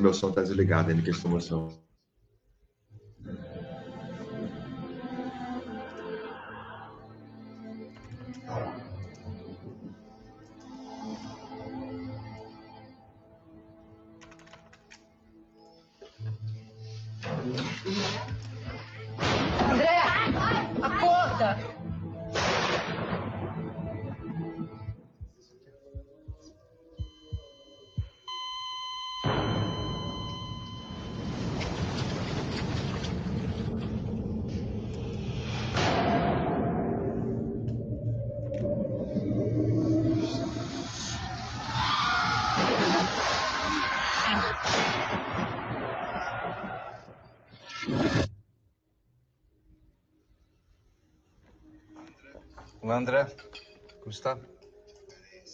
Meu som tá desligado, ele que estou André, como está?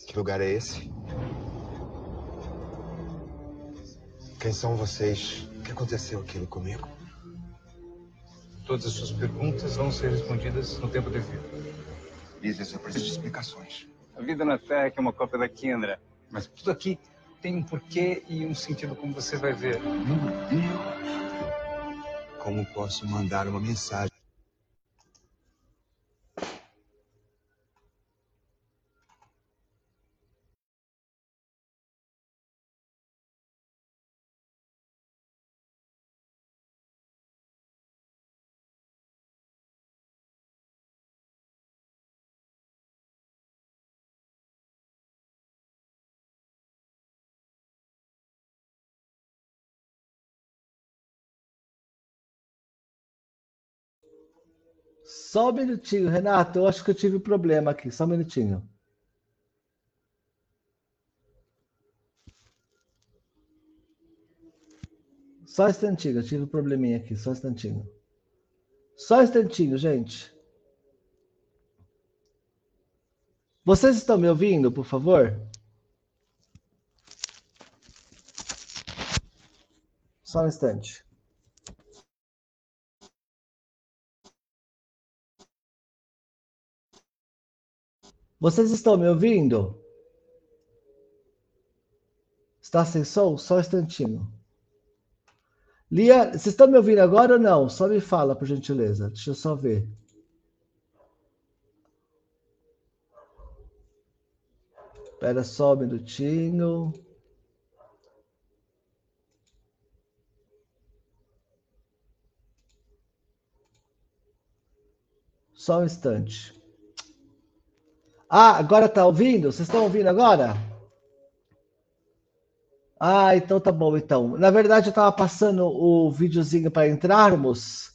Que lugar é esse? Quem são vocês? O que aconteceu aquilo comigo? Todas as suas perguntas vão ser respondidas no tempo devido. Lisa, eu preciso de explicações. A vida na Terra é uma cópia daqui, André. Mas tudo aqui tem um porquê e um sentido, como você vai ver. Meu Deus! Como posso mandar uma mensagem? Só um minutinho, Renato. Eu acho que eu tive problema aqui. Só um minutinho. Só um instantinho, eu tive um probleminha aqui. Só um instantinho. Só um instantinho, gente. Vocês estão me ouvindo, por favor? Só um instante. Vocês estão me ouvindo? Está sem som? Só um instantinho. Lia, vocês estão me ouvindo agora ou não? Só me fala, por gentileza. Deixa eu só ver. Espera só um minutinho. Só um instante. Ah, agora tá ouvindo? Vocês estão ouvindo agora? Ah, então tá bom, então. Na verdade, eu estava passando o videozinho para entrarmos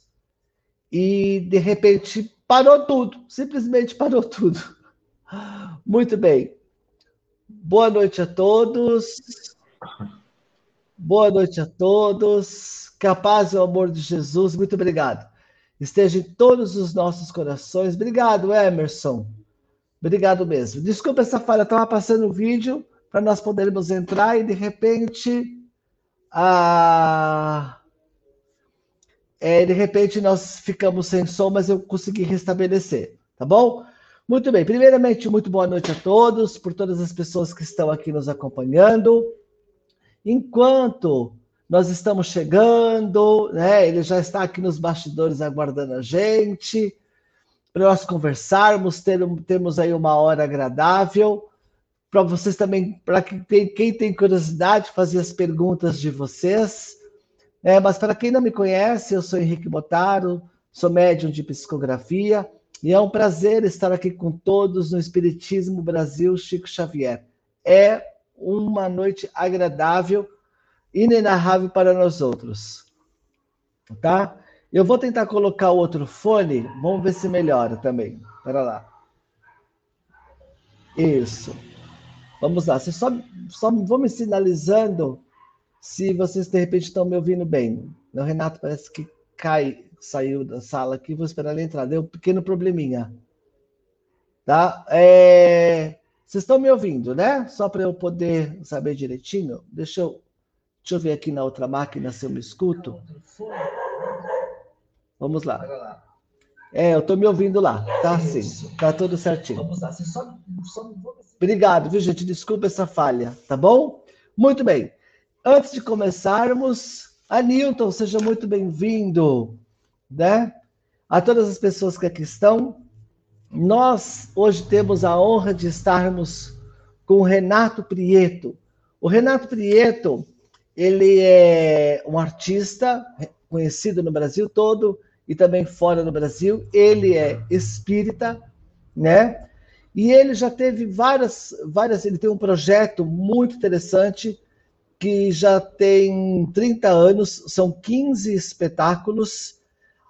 e de repente parou tudo, simplesmente parou tudo. Muito bem. Boa noite a todos. Boa noite a todos. Capaz e o amor de Jesus, muito obrigado. Esteja em todos os nossos corações. Obrigado, Emerson. Obrigado mesmo. Desculpa essa falha, estava passando o vídeo para nós podermos entrar e de repente. Ah, é, de repente nós ficamos sem som, mas eu consegui restabelecer, tá bom? Muito bem. Primeiramente, muito boa noite a todos, por todas as pessoas que estão aqui nos acompanhando. Enquanto nós estamos chegando, né? Ele já está aqui nos bastidores aguardando a gente para nós conversarmos, ter, aí uma hora agradável. Para vocês também, para quem, quem tem curiosidade, fazer as perguntas de vocês. É, mas para quem não me conhece, eu sou Henrique Botaro, sou médium de psicografia e é um prazer estar aqui com todos no Espiritismo Brasil Chico Xavier. É uma noite agradável, inenarrável para nós outros. Tá? Eu vou tentar colocar o outro fone, vamos ver se melhora também. Espera lá. Isso. Vamos lá. Você só, só vão me sinalizando se vocês de repente estão me ouvindo bem. O Renato parece que cai, saiu da sala aqui. Vou esperar ele entrar. Deu um pequeno probleminha. Tá? É... Vocês estão me ouvindo, né? Só para eu poder saber direitinho. Deixa eu, deixa eu ver aqui na outra máquina se eu me escuto. Vamos lá. É, eu estou me ouvindo lá. Tá sim. Tá tudo certinho. Vamos lá. Você só, só... Obrigado, viu, gente? Desculpa essa falha, tá bom? Muito bem. antes de começarmos, Anilton, seja muito bem-vindo, né? A todas as pessoas que aqui estão, nós hoje temos a honra de estarmos com o Renato Prieto. O Renato Prieto, ele é um artista conhecido no Brasil todo e também fora do Brasil. Ele é espírita, né? E ele já teve várias, várias. Ele tem um projeto muito interessante que já tem 30 anos, são 15 espetáculos.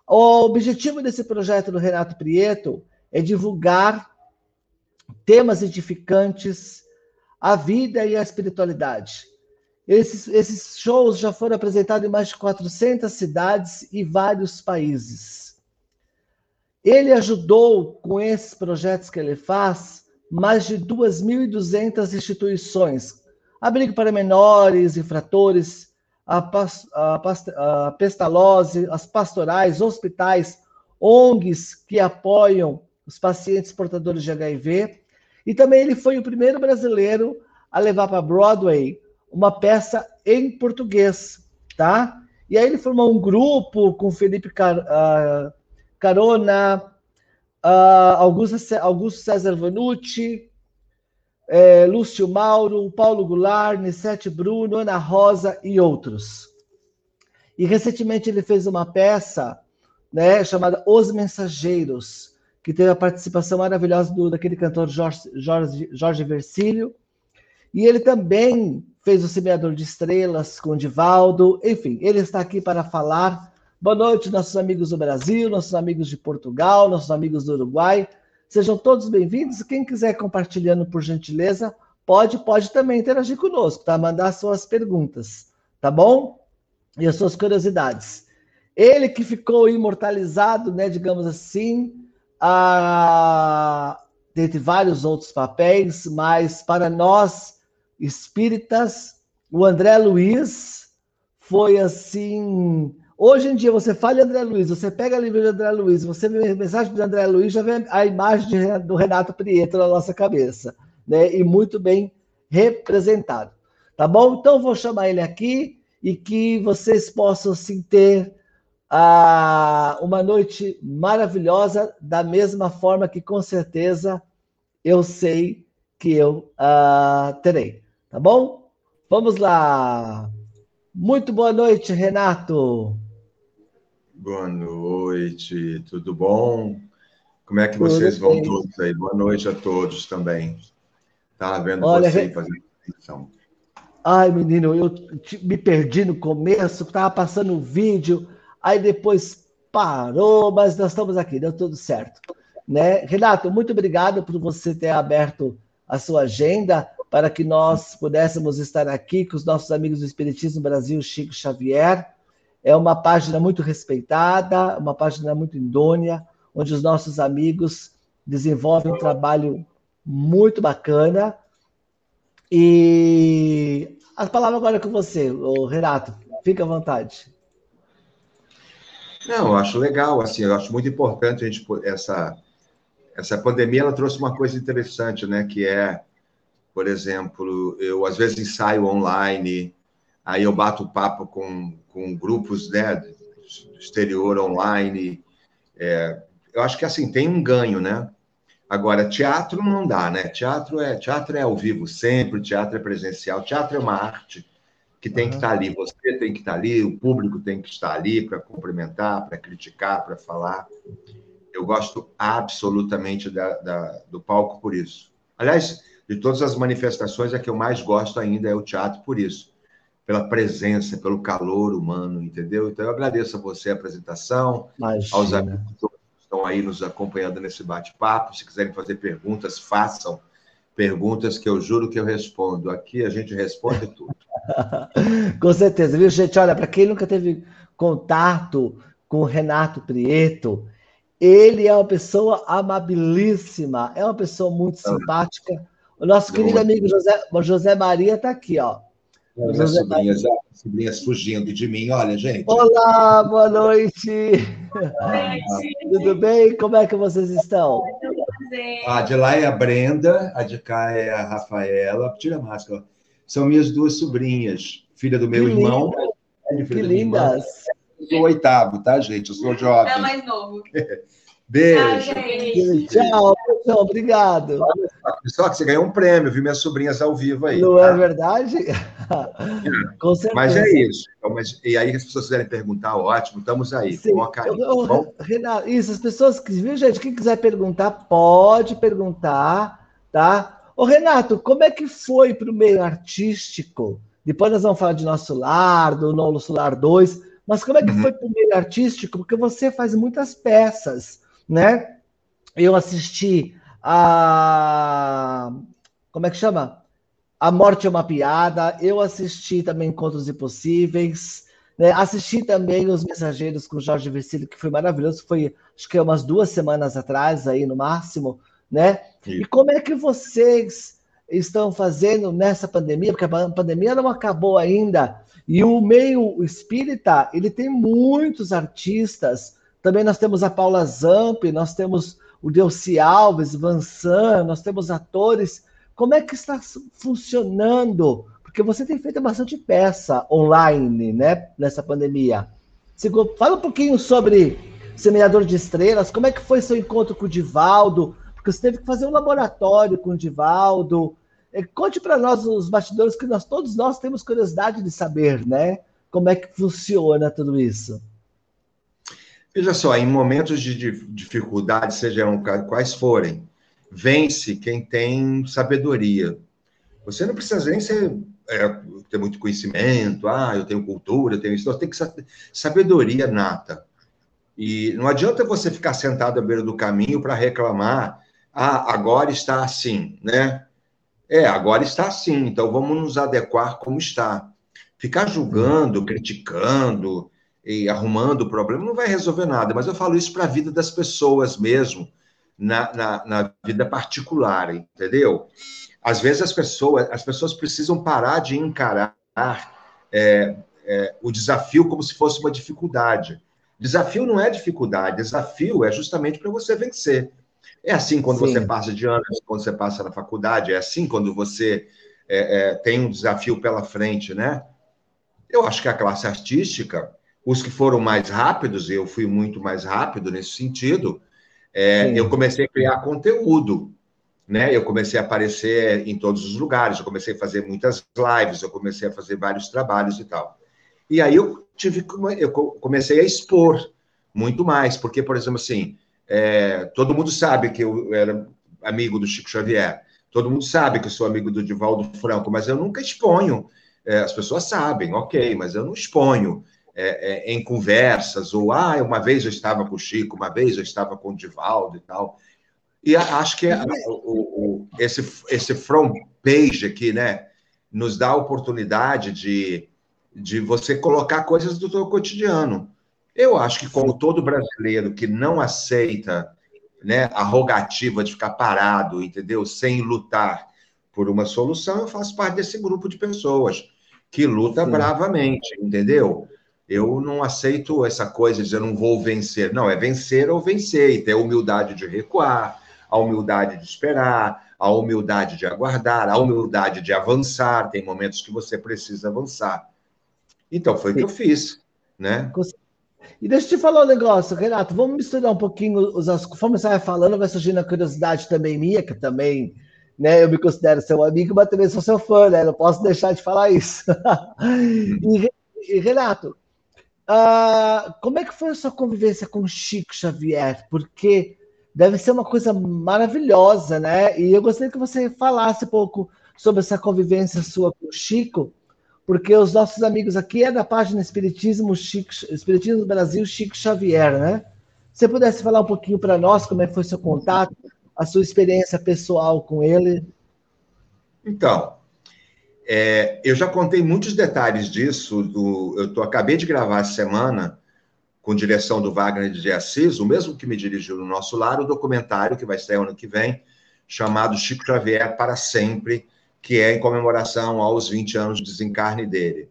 O objetivo desse projeto do Renato Prieto é divulgar temas edificantes, a vida e a espiritualidade. Esses, esses shows já foram apresentados em mais de 400 cidades e vários países. Ele ajudou, com esses projetos que ele faz, mais de 2.200 instituições, abrigo para menores, infratores, a, a, a pestalose, as pastorais, hospitais, ONGs que apoiam os pacientes portadores de HIV. E também ele foi o primeiro brasileiro a levar para Broadway uma peça em português, tá? E aí ele formou um grupo com Felipe Car, uh, Carona, uh, Augusto, Augusto César Vanucci, é, Lúcio Mauro, Paulo Goulart, Nissete Bruno, Ana Rosa e outros. E recentemente ele fez uma peça né, chamada Os Mensageiros, que teve a participação maravilhosa do, daquele cantor Jorge, Jorge, Jorge Versilio. E ele também fez o Semeador de Estrelas com o Divaldo. Enfim, ele está aqui para falar. Boa noite, nossos amigos do Brasil, nossos amigos de Portugal, nossos amigos do Uruguai. Sejam todos bem-vindos. Quem quiser compartilhando, por gentileza, pode, pode também interagir conosco, tá? Mandar suas perguntas, tá bom? E as suas curiosidades. Ele que ficou imortalizado, né, digamos assim, a... dentre vários outros papéis, mas para nós espíritas, o André Luiz foi assim Hoje em dia, você fala André Luiz, você pega livro de André Luiz, você vê mensagem de André Luiz, já vê a imagem do Renato Prieto na nossa cabeça, né? E muito bem representado. Tá bom? Então, vou chamar ele aqui e que vocês possam sim ter ah, uma noite maravilhosa, da mesma forma que com certeza eu sei que eu ah, terei. Tá bom? Vamos lá. Muito boa noite, Renato. Boa noite, tudo bom? Como é que vocês vão todos aí? Boa noite a todos também. Estava vendo Olha, você re... fazendo atenção. Ai, menino, eu me perdi no começo, estava passando o um vídeo, aí depois parou, mas nós estamos aqui, deu tudo certo. Né? Renato, muito obrigado por você ter aberto a sua agenda para que nós pudéssemos estar aqui com os nossos amigos do Espiritismo Brasil, Chico Xavier, é uma página muito respeitada, uma página muito idônea, onde os nossos amigos desenvolvem um trabalho muito bacana. E a palavra agora é com você, Renato. Fica à vontade. Não, eu acho legal, assim, eu acho muito importante a gente essa essa pandemia ela trouxe uma coisa interessante, né, que é, por exemplo, eu às vezes ensaio online, aí eu bato papo com, com grupos né, do exterior online. É, eu acho que assim tem um ganho, né? Agora, teatro não dá, né? Teatro é teatro é ao vivo sempre, teatro é presencial, teatro é uma arte que tem uhum. que estar ali. Você tem que estar ali, o público tem que estar ali para cumprimentar, para criticar, para falar. Eu gosto absolutamente da, da, do palco por isso. Aliás, de todas as manifestações, a que eu mais gosto ainda é o teatro por isso pela presença, pelo calor humano, entendeu? Então, eu agradeço a você a apresentação, Imagina. aos amigos que estão aí nos acompanhando nesse bate-papo. Se quiserem fazer perguntas, façam perguntas que eu juro que eu respondo. Aqui a gente responde tudo. com certeza, viu, gente? Olha, para quem nunca teve contato com o Renato Prieto, ele é uma pessoa amabilíssima, é uma pessoa muito simpática. O nosso querido amigo José, José Maria está aqui, ó. As sobrinhas, sobrinhas fugindo de mim, olha, gente. Olá, boa noite. Boa noite. Tudo bem? Como é que vocês estão? A de lá é a Brenda, a de cá é a Rafaela. Tira a máscara. São minhas duas sobrinhas, filha do meu Que irmão. Que filha da minha irmã. lindas. Eu sou o oitavo, tá, gente? Eu sou jovem. É mais novo. Beijo. Tchau, gente. Tchau, João, obrigado. Só que você ganhou um prêmio, vi minhas sobrinhas ao vivo aí. Não tá? é verdade? Com certeza. Mas é isso. Então, mas, e aí, se as pessoas quiserem perguntar, ótimo, estamos aí. Sim. Eu- eu- tá bom? Renato, isso, as pessoas que, viu, gente? Quem quiser perguntar, pode perguntar, tá? Ô, Renato, como é que foi para o meio artístico? Depois nós vamos falar de Nosso Lar, do Nosso Lar 2, mas como é que Uhum. foi para o meio artístico? Porque você faz muitas peças, né? Eu assisti a. Como é que chama? A Morte é uma Piada. Eu assisti também Encontros Impossíveis. Né? Assisti também Os Mensageiros com Jorge Versilo, que foi maravilhoso. Foi, acho que umas duas semanas atrás, aí no máximo. Né? E Isso. como é que vocês estão fazendo nessa pandemia? Porque a pan- pandemia não acabou ainda. E o meio espírita, ele tem muitos artistas. Também nós temos a Paula Zamp, nós temos o Delci Alves, Vansan, nós temos atores. Como é que está funcionando? Porque você tem feito bastante peça online, né, nessa pandemia. Fala um pouquinho sobre Semeador de Estrelas, como é que foi seu encontro com o Divaldo? Porque você teve que fazer um laboratório com o Divaldo. Conte para nós os bastidores que nós todos nós temos curiosidade de saber, né? Como é que funciona tudo isso? Veja só, em momentos de dif- dificuldade, sejam quais forem, vence quem tem sabedoria. Você não precisa nem ser, é, ter muito conhecimento, ah, eu tenho cultura, eu tenho isso, tem que sa- sabedoria nata. E não adianta você ficar sentado à beira do caminho para reclamar, ah, agora está assim, né? É, agora está assim, então vamos nos adequar como está. Ficar julgando, criticando, e arrumando o problema não vai resolver nada, mas eu falo isso para a vida das pessoas mesmo, na, na, na vida particular, entendeu? Às vezes as pessoas, as pessoas precisam parar de encarar é, é, o desafio como se fosse uma dificuldade. Desafio não é dificuldade, desafio é justamente para você vencer. É assim quando Sim. você passa de ano, quando você passa na faculdade, é assim quando você é, é, tem um desafio pela frente, né? Eu acho que a classe artística, os que foram mais rápidos, eu fui muito mais rápido nesse sentido, é, eu comecei a criar conteúdo, né? Eu comecei a aparecer em todos os lugares, eu comecei a fazer muitas lives, eu comecei a fazer vários trabalhos e tal. E aí eu tive, eu co- comecei a expor muito mais, porque, por exemplo, assim, é, todo mundo sabe que eu era amigo do Chico Xavier, todo mundo sabe que eu sou amigo do Divaldo Franco, mas eu nunca exponho. É, as pessoas sabem, ok, mas eu não exponho é, é, em conversas, ou, ah, uma vez eu estava com o Chico, uma vez eu estava com o Divaldo e tal. E acho que a- o, o- esse, esse front page aqui, né, nos dá a oportunidade de, de você colocar coisas do seu cotidiano. Eu acho que, como todo brasileiro que não aceita né, a rogativa de ficar parado, entendeu? Sem lutar por uma solução, eu faço parte desse grupo de pessoas que luta Sim. bravamente, entendeu? Eu não aceito essa coisa de dizer não vou vencer. Não, é vencer ou vencer, e ter a humildade de recuar, a humildade de esperar, a humildade de aguardar, a humildade de avançar. Tem momentos que você precisa avançar. Então, foi o que eu fiz, né? E deixa eu te falar um negócio, Renato, vamos misturar um pouquinho os assuntos. Conforme você vai falando, vai surgindo a curiosidade também minha, que também, né, eu me considero seu amigo, mas também sou seu fã, né? Não posso deixar de falar isso. e, e, Renato, ah, como é que foi a sua convivência com Chico Xavier? Porque deve ser uma coisa maravilhosa, né? E eu gostaria que você falasse um pouco sobre essa convivência sua com o Chico, porque os nossos amigos aqui é da página Espiritismo, Chico, Espiritismo Brasil Chico Xavier, né? Se você pudesse falar um pouquinho para nós como é que foi seu contato, a sua experiência pessoal com ele. Então, é, eu já contei muitos detalhes disso. Do, eu tô, acabei de gravar essa semana, com direção do Wagner de Assis, o mesmo que me dirigiu no nosso lar, o documentário que vai sair ano que vem, chamado Chico Xavier para Sempre, que é em comemoração aos 20 anos de desencarne dele.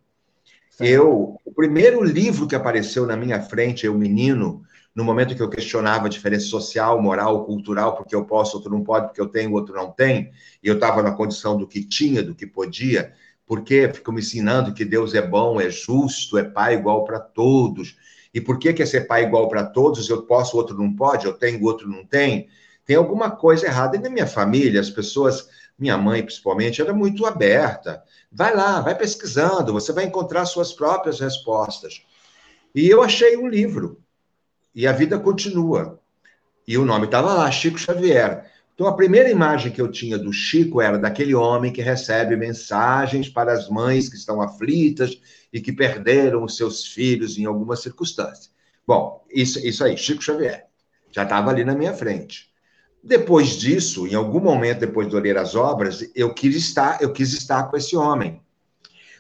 Eu, o primeiro livro que apareceu na minha frente, eu menino, no momento que eu questionava a diferença social, moral, cultural, porque eu posso, outro não pode, porque eu tenho, outro não tem, e eu estava na condição do que tinha, do que podia, Por quê? Ficam me ensinando que Deus é bom, é justo, é pai igual para todos. E por que, que é ser pai igual para todos? Eu posso, outro não pode, eu tenho, outro não tem. Tem alguma coisa errada. E na minha família, as pessoas, minha mãe principalmente, era muito aberta. Vai lá, vai pesquisando, você vai encontrar suas próprias respostas. E eu achei um livro. E a vida continua. E o nome estava lá, Chico Xavier. Então, a primeira imagem que eu tinha do Chico era daquele homem que recebe mensagens para as mães que estão aflitas e que perderam os seus filhos em alguma circunstância. Bom, isso, isso aí, Chico Xavier. Já estava ali na minha frente. Depois disso, em algum momento depois de ler as obras, eu quis estar, eu quis estar com esse homem.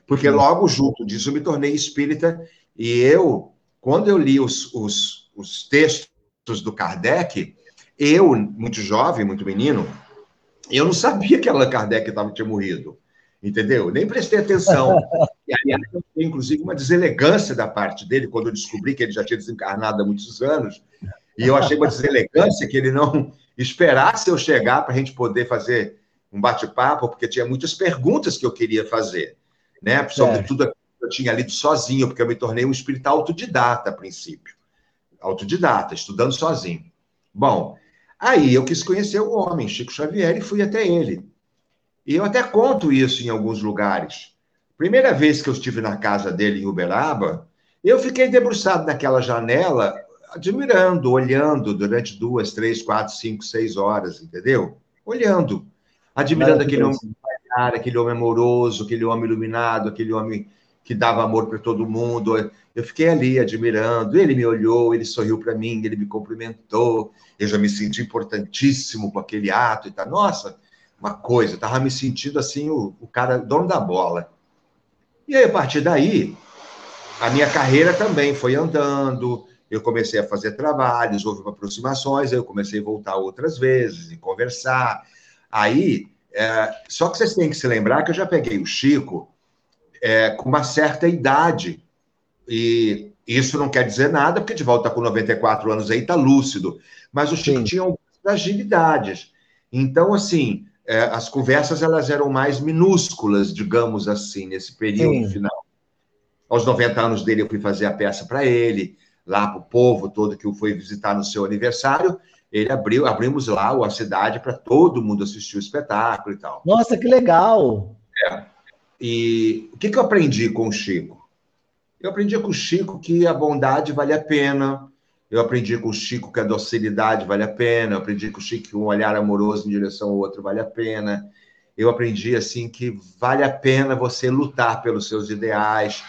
Porque logo junto disso eu me tornei espírita e eu, quando eu li os, os, os textos do Kardec, eu, muito jovem, muito menino, eu não sabia que Allan Kardec tava, tinha morrido, entendeu? Nem prestei atenção. E, aliás, eu tenho, inclusive, uma deselegância da parte dele, quando eu descobri que ele já tinha desencarnado há muitos anos, e eu achei uma deselegância que ele não esperasse eu chegar para a gente poder fazer um bate-papo, porque tinha muitas perguntas que eu queria fazer, né? Sobretudo é. eu tinha lido sozinho, porque eu me tornei um espírito autodidata a princípio. Autodidata, estudando sozinho. Bom, aí eu quis conhecer o homem, Chico Xavier, e fui até ele. E eu até conto isso em alguns lugares. Primeira vez que eu estive na casa dele em Uberaba, eu fiquei debruçado naquela janela, admirando, olhando durante duas, três, quatro, cinco, seis horas, entendeu? Olhando, admirando aquele homem aquele homem amoroso, aquele homem iluminado, aquele homem que dava amor para todo mundo. Eu fiquei ali admirando. Ele me olhou, ele sorriu para mim, ele me cumprimentou. Eu já me senti importantíssimo com aquele ato e tal. Nossa, uma coisa, estava me sentindo assim o, o cara dono da bola. E aí, a partir daí, a minha carreira também foi andando. Eu comecei a fazer trabalhos, houve aproximações, aí eu comecei a voltar outras vezes e conversar. Aí, é, só que vocês têm que se lembrar que eu já peguei o Chico é, com uma certa idade. E isso não quer dizer nada, porque de volta com 94 anos aí está lúcido. Mas o Chico Sim. tinha algumas fragilidades. Então, assim, é, as conversas elas eram mais minúsculas, digamos assim, nesse período Sim. final. Aos 90 anos dele, eu fui fazer a peça para ele, lá para o povo todo que o foi visitar no seu aniversário. Ele abriu, abrimos lá a cidade para todo mundo assistir o espetáculo e tal. Nossa, que legal! É. E o que, que eu aprendi com o Chico? Eu aprendi com o Chico que a bondade vale a pena. Eu aprendi com o Chico que a docilidade vale a pena. Eu aprendi com o Chico que um olhar amoroso em direção ao outro vale a pena. Eu aprendi assim que vale a pena você lutar pelos seus ideais,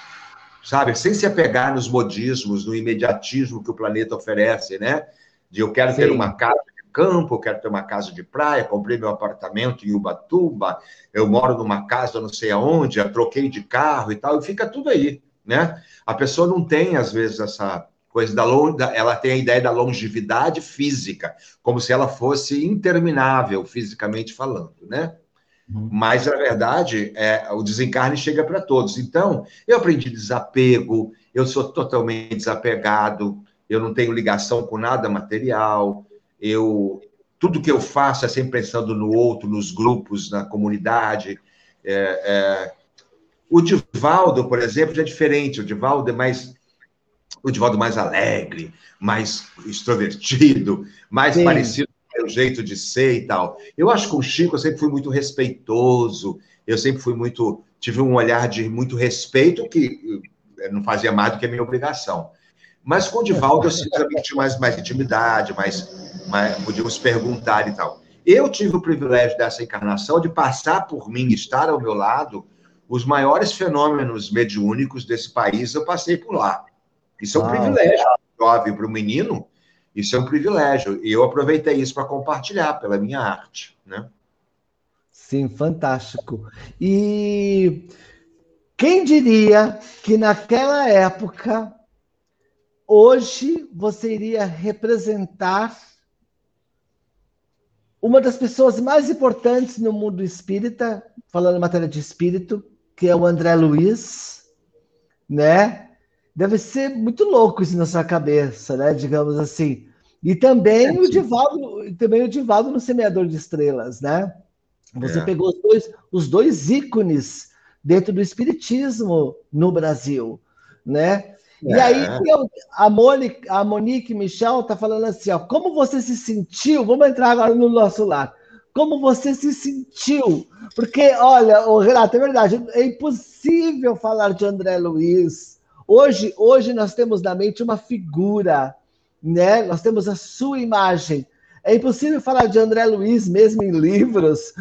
sabe? Sem se apegar nos modismos, no imediatismo que o planeta oferece, né? De eu quero Sim. ter uma casa campo, quero ter uma casa de praia, comprei meu apartamento em Ubatuba, eu moro numa casa não sei aonde, eu troquei de carro e tal, e fica tudo aí, né? A pessoa não tem, às vezes, essa coisa da, ela tem a ideia da longevidade física, como se ela fosse interminável, fisicamente falando, né? Uhum. Mas, na verdade, é, o desencarne chega para todos. Então, eu aprendi desapego, eu sou totalmente desapegado, eu não tenho ligação com nada material, eu tudo que eu faço é sempre pensando no outro, nos grupos, na comunidade. É, é... O Divaldo, por exemplo, já é diferente. O Divaldo é mais o Divaldo mais alegre, mais extrovertido, mais Sim. parecido com o jeito de ser e tal. Eu acho que o Chico eu sempre fui muito respeitoso, eu sempre fui muito tive um olhar de muito respeito que não fazia mais do que a minha obrigação. Mas com o Divaldo eu sinceramente mais, mais intimidade, mais, mais, podíamos perguntar e tal. Eu tive o privilégio dessa encarnação de passar por mim, estar ao meu lado, os maiores fenômenos mediúnicos desse país, eu passei por lá. Isso é um ah, privilégio para o jovem, para o menino, isso é um privilégio. E eu aproveitei isso para compartilhar pela minha arte, né? Sim, fantástico. E quem diria que naquela época hoje você iria representar uma das pessoas mais importantes no mundo espírita, falando em matéria de espírito, que é o André Luiz, né? Deve ser muito louco isso na sua cabeça, né? Digamos assim. E também é, o Divaldo, também o Divaldo no Semeador de Estrelas, né? Você é. pegou os dois, os dois ícones dentro do espiritismo no Brasil, né? E aí é. eu, a, Monique, a Monique Michel está falando assim, ó, como você se sentiu? Vamos entrar agora no nosso lar. Como você se sentiu? Porque, olha, o Renato, é verdade, é impossível falar de André Luiz. Hoje, hoje nós temos na mente uma figura, né? Nós temos a sua imagem. É impossível falar de André Luiz mesmo em livros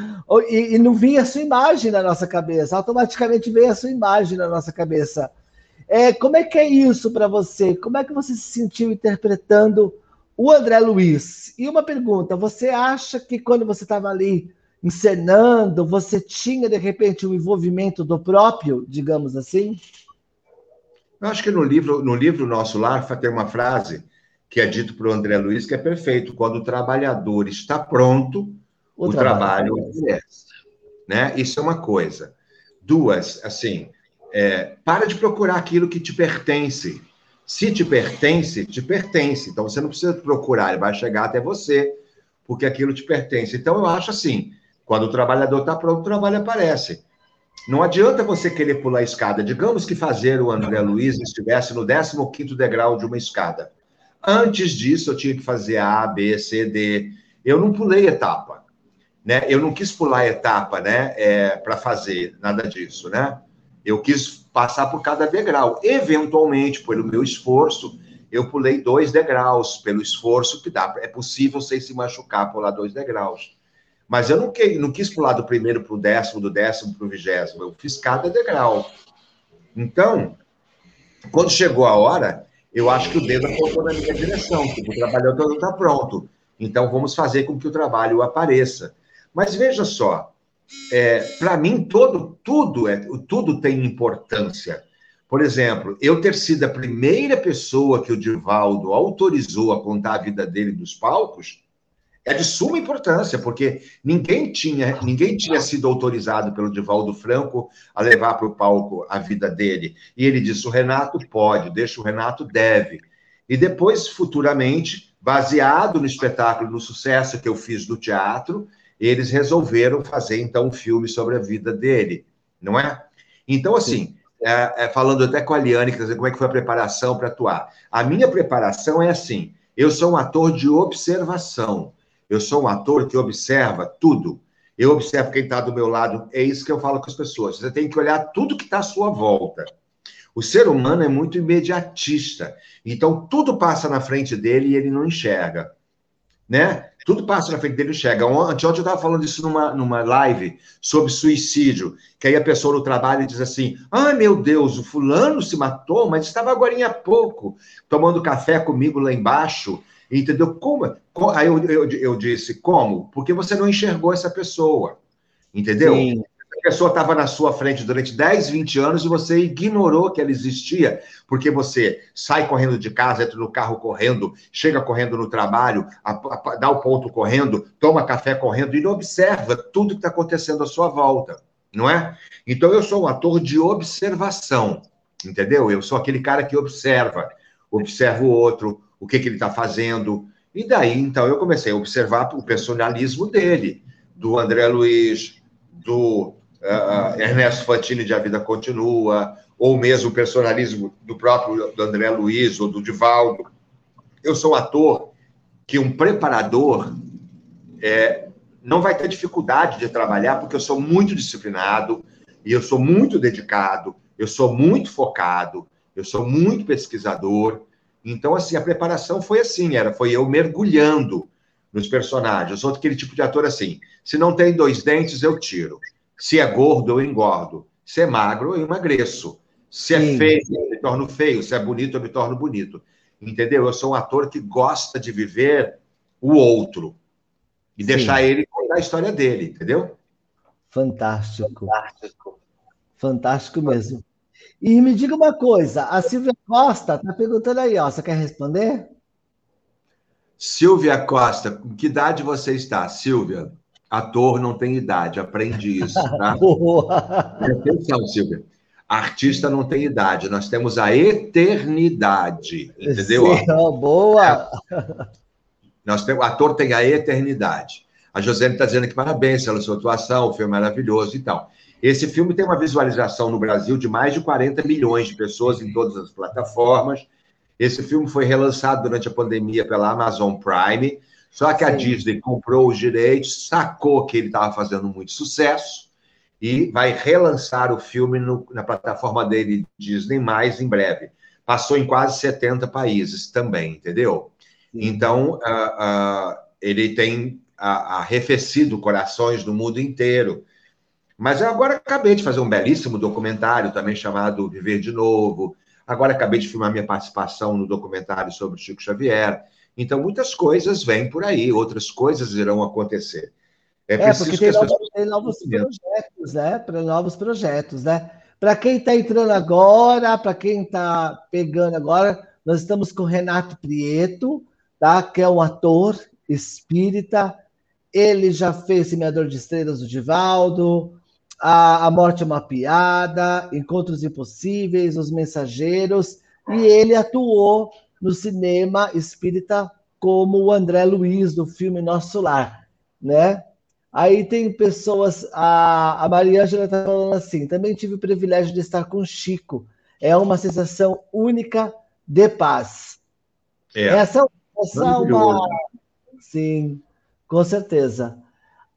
e, e não vinha a sua imagem na nossa cabeça. Automaticamente veio a sua imagem na nossa cabeça. É, como é que é isso para você? Como é que você se sentiu interpretando o André Luiz? E uma pergunta: você acha que quando você estava ali encenando, você tinha de repente um envolvimento do próprio, digamos assim? Eu acho que no livro, no livro Nosso Lar tem uma frase que é dito para o André Luiz que é perfeito: quando o trabalhador está pronto, o, o trabalho acontece. Né? Isso é uma coisa. Duas, assim, é, para de procurar aquilo que te pertence. Se te pertence, te pertence. Então você não precisa procurar, ele vai chegar até você, porque aquilo te pertence. Então eu acho assim: quando o trabalhador está pronto, o trabalho aparece. Não adianta você querer pular a escada. Digamos que fazer o André Luiz estivesse no 15 degrau de uma escada. Antes disso, eu tinha que fazer A, B, C, D. Eu não pulei etapa. Né? Eu não quis pular etapa né? É, para fazer nada disso. Né? Eu quis passar por cada degrau. Eventualmente, pelo meu esforço, eu pulei dois degraus, pelo esforço que dá. É possível sem se machucar pular dois degraus. Mas eu não, que, não quis pular do primeiro para o décimo, do décimo para o vigésimo. Eu fiz cada degrau. Então, quando chegou a hora, eu acho que o dedo apontou na minha direção, porque o trabalhador está pronto. Então, vamos fazer com que o trabalho apareça. Mas veja só, é, para mim, todo, tudo, é, tudo tem importância. Por exemplo, eu ter sido a primeira pessoa que o Divaldo autorizou a contar a vida dele dos palcos é de suma importância, porque ninguém tinha, ninguém tinha sido autorizado pelo Divaldo Franco a levar para o palco a vida dele. E ele disse: o Renato pode, deixa o Renato deve. E depois, futuramente, baseado no espetáculo, no sucesso que eu fiz do teatro, eles resolveram fazer então um filme sobre a vida dele, não é? Então, assim, é, é, falando até com a Liane, quer dizer, como é que foi a preparação para atuar? A minha preparação é assim: eu sou um ator de observação, eu sou um ator que observa tudo. Eu observo quem está do meu lado, é isso que eu falo com as pessoas. Você tem que olhar tudo que está à sua volta. O ser humano é muito imediatista, então tudo passa na frente dele e ele não enxerga, né? Tudo passa na frente dele e chega. Ontem, ontem eu estava falando isso numa, numa live sobre suicídio, que aí a pessoa no trabalho diz assim: ai meu Deus, o fulano se matou, mas estava agora há pouco tomando café comigo lá embaixo. Entendeu? Como? Aí eu, eu, eu disse: como? Porque você não enxergou essa pessoa. Entendeu? Sim pessoa estava na sua frente durante 10, 20 anos e você ignorou que ela existia, porque você sai correndo de casa, entra no carro correndo, chega correndo no trabalho, a, a, dá o ponto correndo, toma café correndo e não observa tudo que está acontecendo à sua volta, não é? Então eu sou um ator de observação, entendeu? Eu sou aquele cara que observa, observa o outro, o que, que ele está fazendo. E daí, então, eu comecei a observar o personalismo dele, do André Luiz, do uh, Ernesto Fantini de A Vida Continua, ou mesmo o personalismo do próprio do André Luiz ou do Divaldo. Eu sou um ator que um preparador é, não vai ter dificuldade de trabalhar, porque eu sou muito disciplinado e eu sou muito dedicado, eu sou muito focado, eu sou muito pesquisador. Então, assim, a preparação foi assim, era, foi eu mergulhando nos personagens. Eu sou aquele tipo de ator assim, se não tem dois dentes, eu tiro. Se é gordo, eu engordo. Se é magro, eu emagreço. Se é Sim. feio, eu me torno feio. Se é bonito, eu me torno bonito. Entendeu? Eu sou um ator que gosta de viver o outro e Sim. deixar ele contar a história dele, entendeu? Fantástico. Fantástico. Fantástico mesmo. E me diga uma coisa, a Silvia Costa está perguntando aí, ó, você quer responder? Silvia Costa, com que idade você está, Silvia? Ator não tem idade, aprende isso, tá? Atenção, Silvia. Artista não tem idade, nós temos a eternidade, entendeu? Sim, boa! É. Nós temos, ator tem a eternidade. A José está dizendo que parabéns pela sua atuação, o filme é maravilhoso e tal. Esse filme tem uma visualização no Brasil de mais de 40 milhões de pessoas em todas as plataformas. Esse filme foi relançado durante a pandemia pela Amazon Prime, só que a Disney comprou os direitos, sacou que ele estava fazendo muito sucesso e vai relançar o filme no, na plataforma dele, Disney, mais em breve. Passou em quase 70 países também, entendeu? Então, uh, uh, ele tem arrefecido corações do mundo inteiro. Mas eu agora acabei de fazer um belíssimo documentário também chamado Viver de Novo. Agora acabei de filmar minha participação no documentário sobre Chico Xavier. Então, muitas coisas vêm por aí, outras coisas irão acontecer. É, é porque tem, novos, tem novos projetos, né? Para novos projetos, né? Para quem está entrando agora, para quem está pegando agora, nós estamos com Renato Prieto, tá? que é um ator espírita. Ele já fez Semeador de Estrelas do Divaldo, a, a Morte é uma Piada, Encontros Impossíveis, Os Mensageiros, e ele atuou no cinema espírita como o André Luiz, do filme Nosso Lar, né? Aí tem pessoas, a, a Maria Ângela está falando assim, também tive o privilégio de estar com o Chico, é uma sensação única de paz. É. Essa, essa é uma... Sim, com certeza.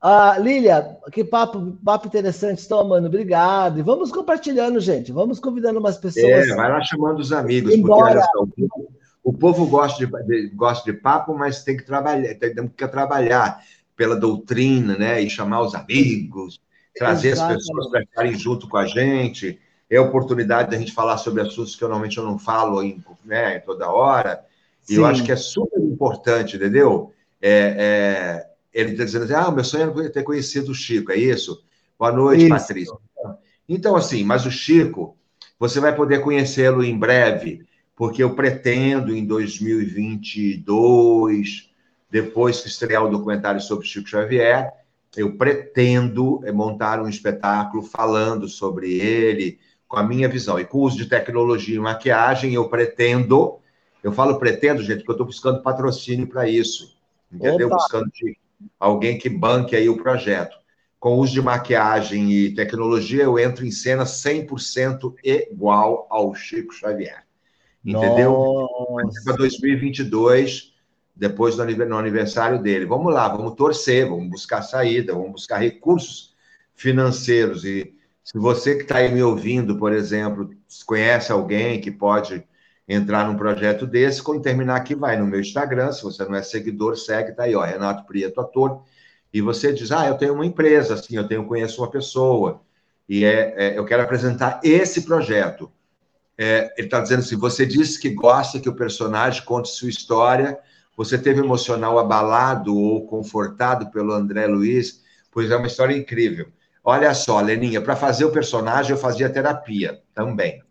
Ah, Lília, que papo, papo interessante, estou amando, obrigado. E vamos compartilhando, gente, vamos convidando umas pessoas. É, vai lá chamando os amigos, Embora... porque olha só, o povo gosta de, de, gosta de papo, mas tem que trabalhar, tem, que trabalhar pela doutrina, né? E chamar os amigos, trazer Exatamente. as pessoas para estarem junto com a gente. É a oportunidade da gente falar sobre assuntos que eu, normalmente eu não falo em, né, toda hora. E Sim. eu acho que é super importante, entendeu? É, é ele está dizendo assim, ah, meu sonho é ter conhecido o Chico, é isso? Boa noite, isso. Patrícia. Então, assim, mas o Chico, você vai poder conhecê-lo em breve, porque eu pretendo, em 2022, depois que estrear o documentário sobre Chico Xavier, eu pretendo montar um espetáculo falando sobre ele, com a minha visão. E com o uso de tecnologia e maquiagem, eu pretendo, eu falo pretendo, gente, porque eu estou buscando patrocínio para isso, entendeu? Buscando de alguém que banque aí o projeto. Com uso de maquiagem e tecnologia, eu entro em cena 100% igual ao Chico Xavier. Entendeu? Para 2022, depois do aniversário dele. Vamos lá, vamos torcer, vamos buscar saída, vamos buscar recursos financeiros. E se você que está aí me ouvindo, por exemplo, conhece alguém que pode entrar num projeto desse, quando terminar aqui, vai no meu Instagram, se você não é seguidor, segue, tá aí, ó, Renato Prieto Ator, e você diz, ah, eu tenho uma empresa, assim, eu tenho, conheço uma pessoa, e é, é eu quero apresentar esse projeto. É, ele está dizendo assim, você disse que gosta que o personagem conte sua história, você teve emocional abalado ou confortado pelo André Luiz, pois é uma história incrível. Olha só, Leninha, para fazer o personagem eu fazia terapia também.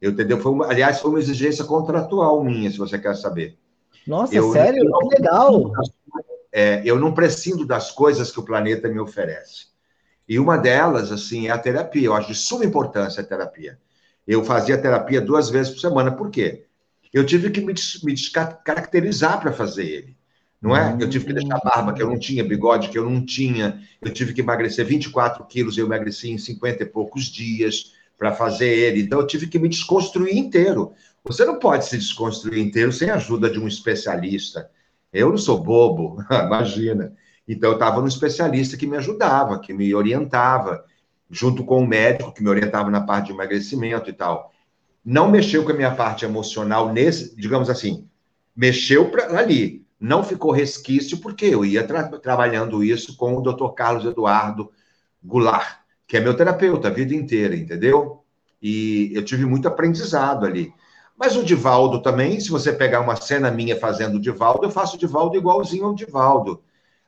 Eu, entendeu? Foi uma, aliás, foi uma exigência contratual minha, se você quer saber. Nossa, eu, sério? Eu, que legal! É, eu não prescindo das coisas que o planeta me oferece. E uma delas, assim, é a terapia. Eu acho de suma importância a terapia. Eu fazia terapia duas vezes por semana. Por quê? Eu tive que me, me caracterizar para fazer ele. Não é? Eu tive que deixar barba que eu não tinha, bigode que eu não tinha. Eu tive que emagrecer 24 quilos, eu emagreci em 50 e poucos dias para fazer ele. Então, eu tive que me desconstruir inteiro. Você não pode se desconstruir inteiro sem a ajuda de um especialista. Eu não sou bobo, imagina. Então, eu estava no especialista que me ajudava, que me orientava, junto com o médico que me orientava na parte de emagrecimento e tal. Não mexeu com a minha parte emocional nesse, digamos assim, mexeu pra, ali. Não ficou resquício, porque eu ia tra trabalhando isso com o Dr. Carlos Eduardo Goulart que é meu terapeuta a vida inteira, entendeu? E eu tive muito aprendizado ali. Mas o Divaldo também, se você pegar uma cena minha fazendo o Divaldo, eu faço o Divaldo igualzinho ao Divaldo.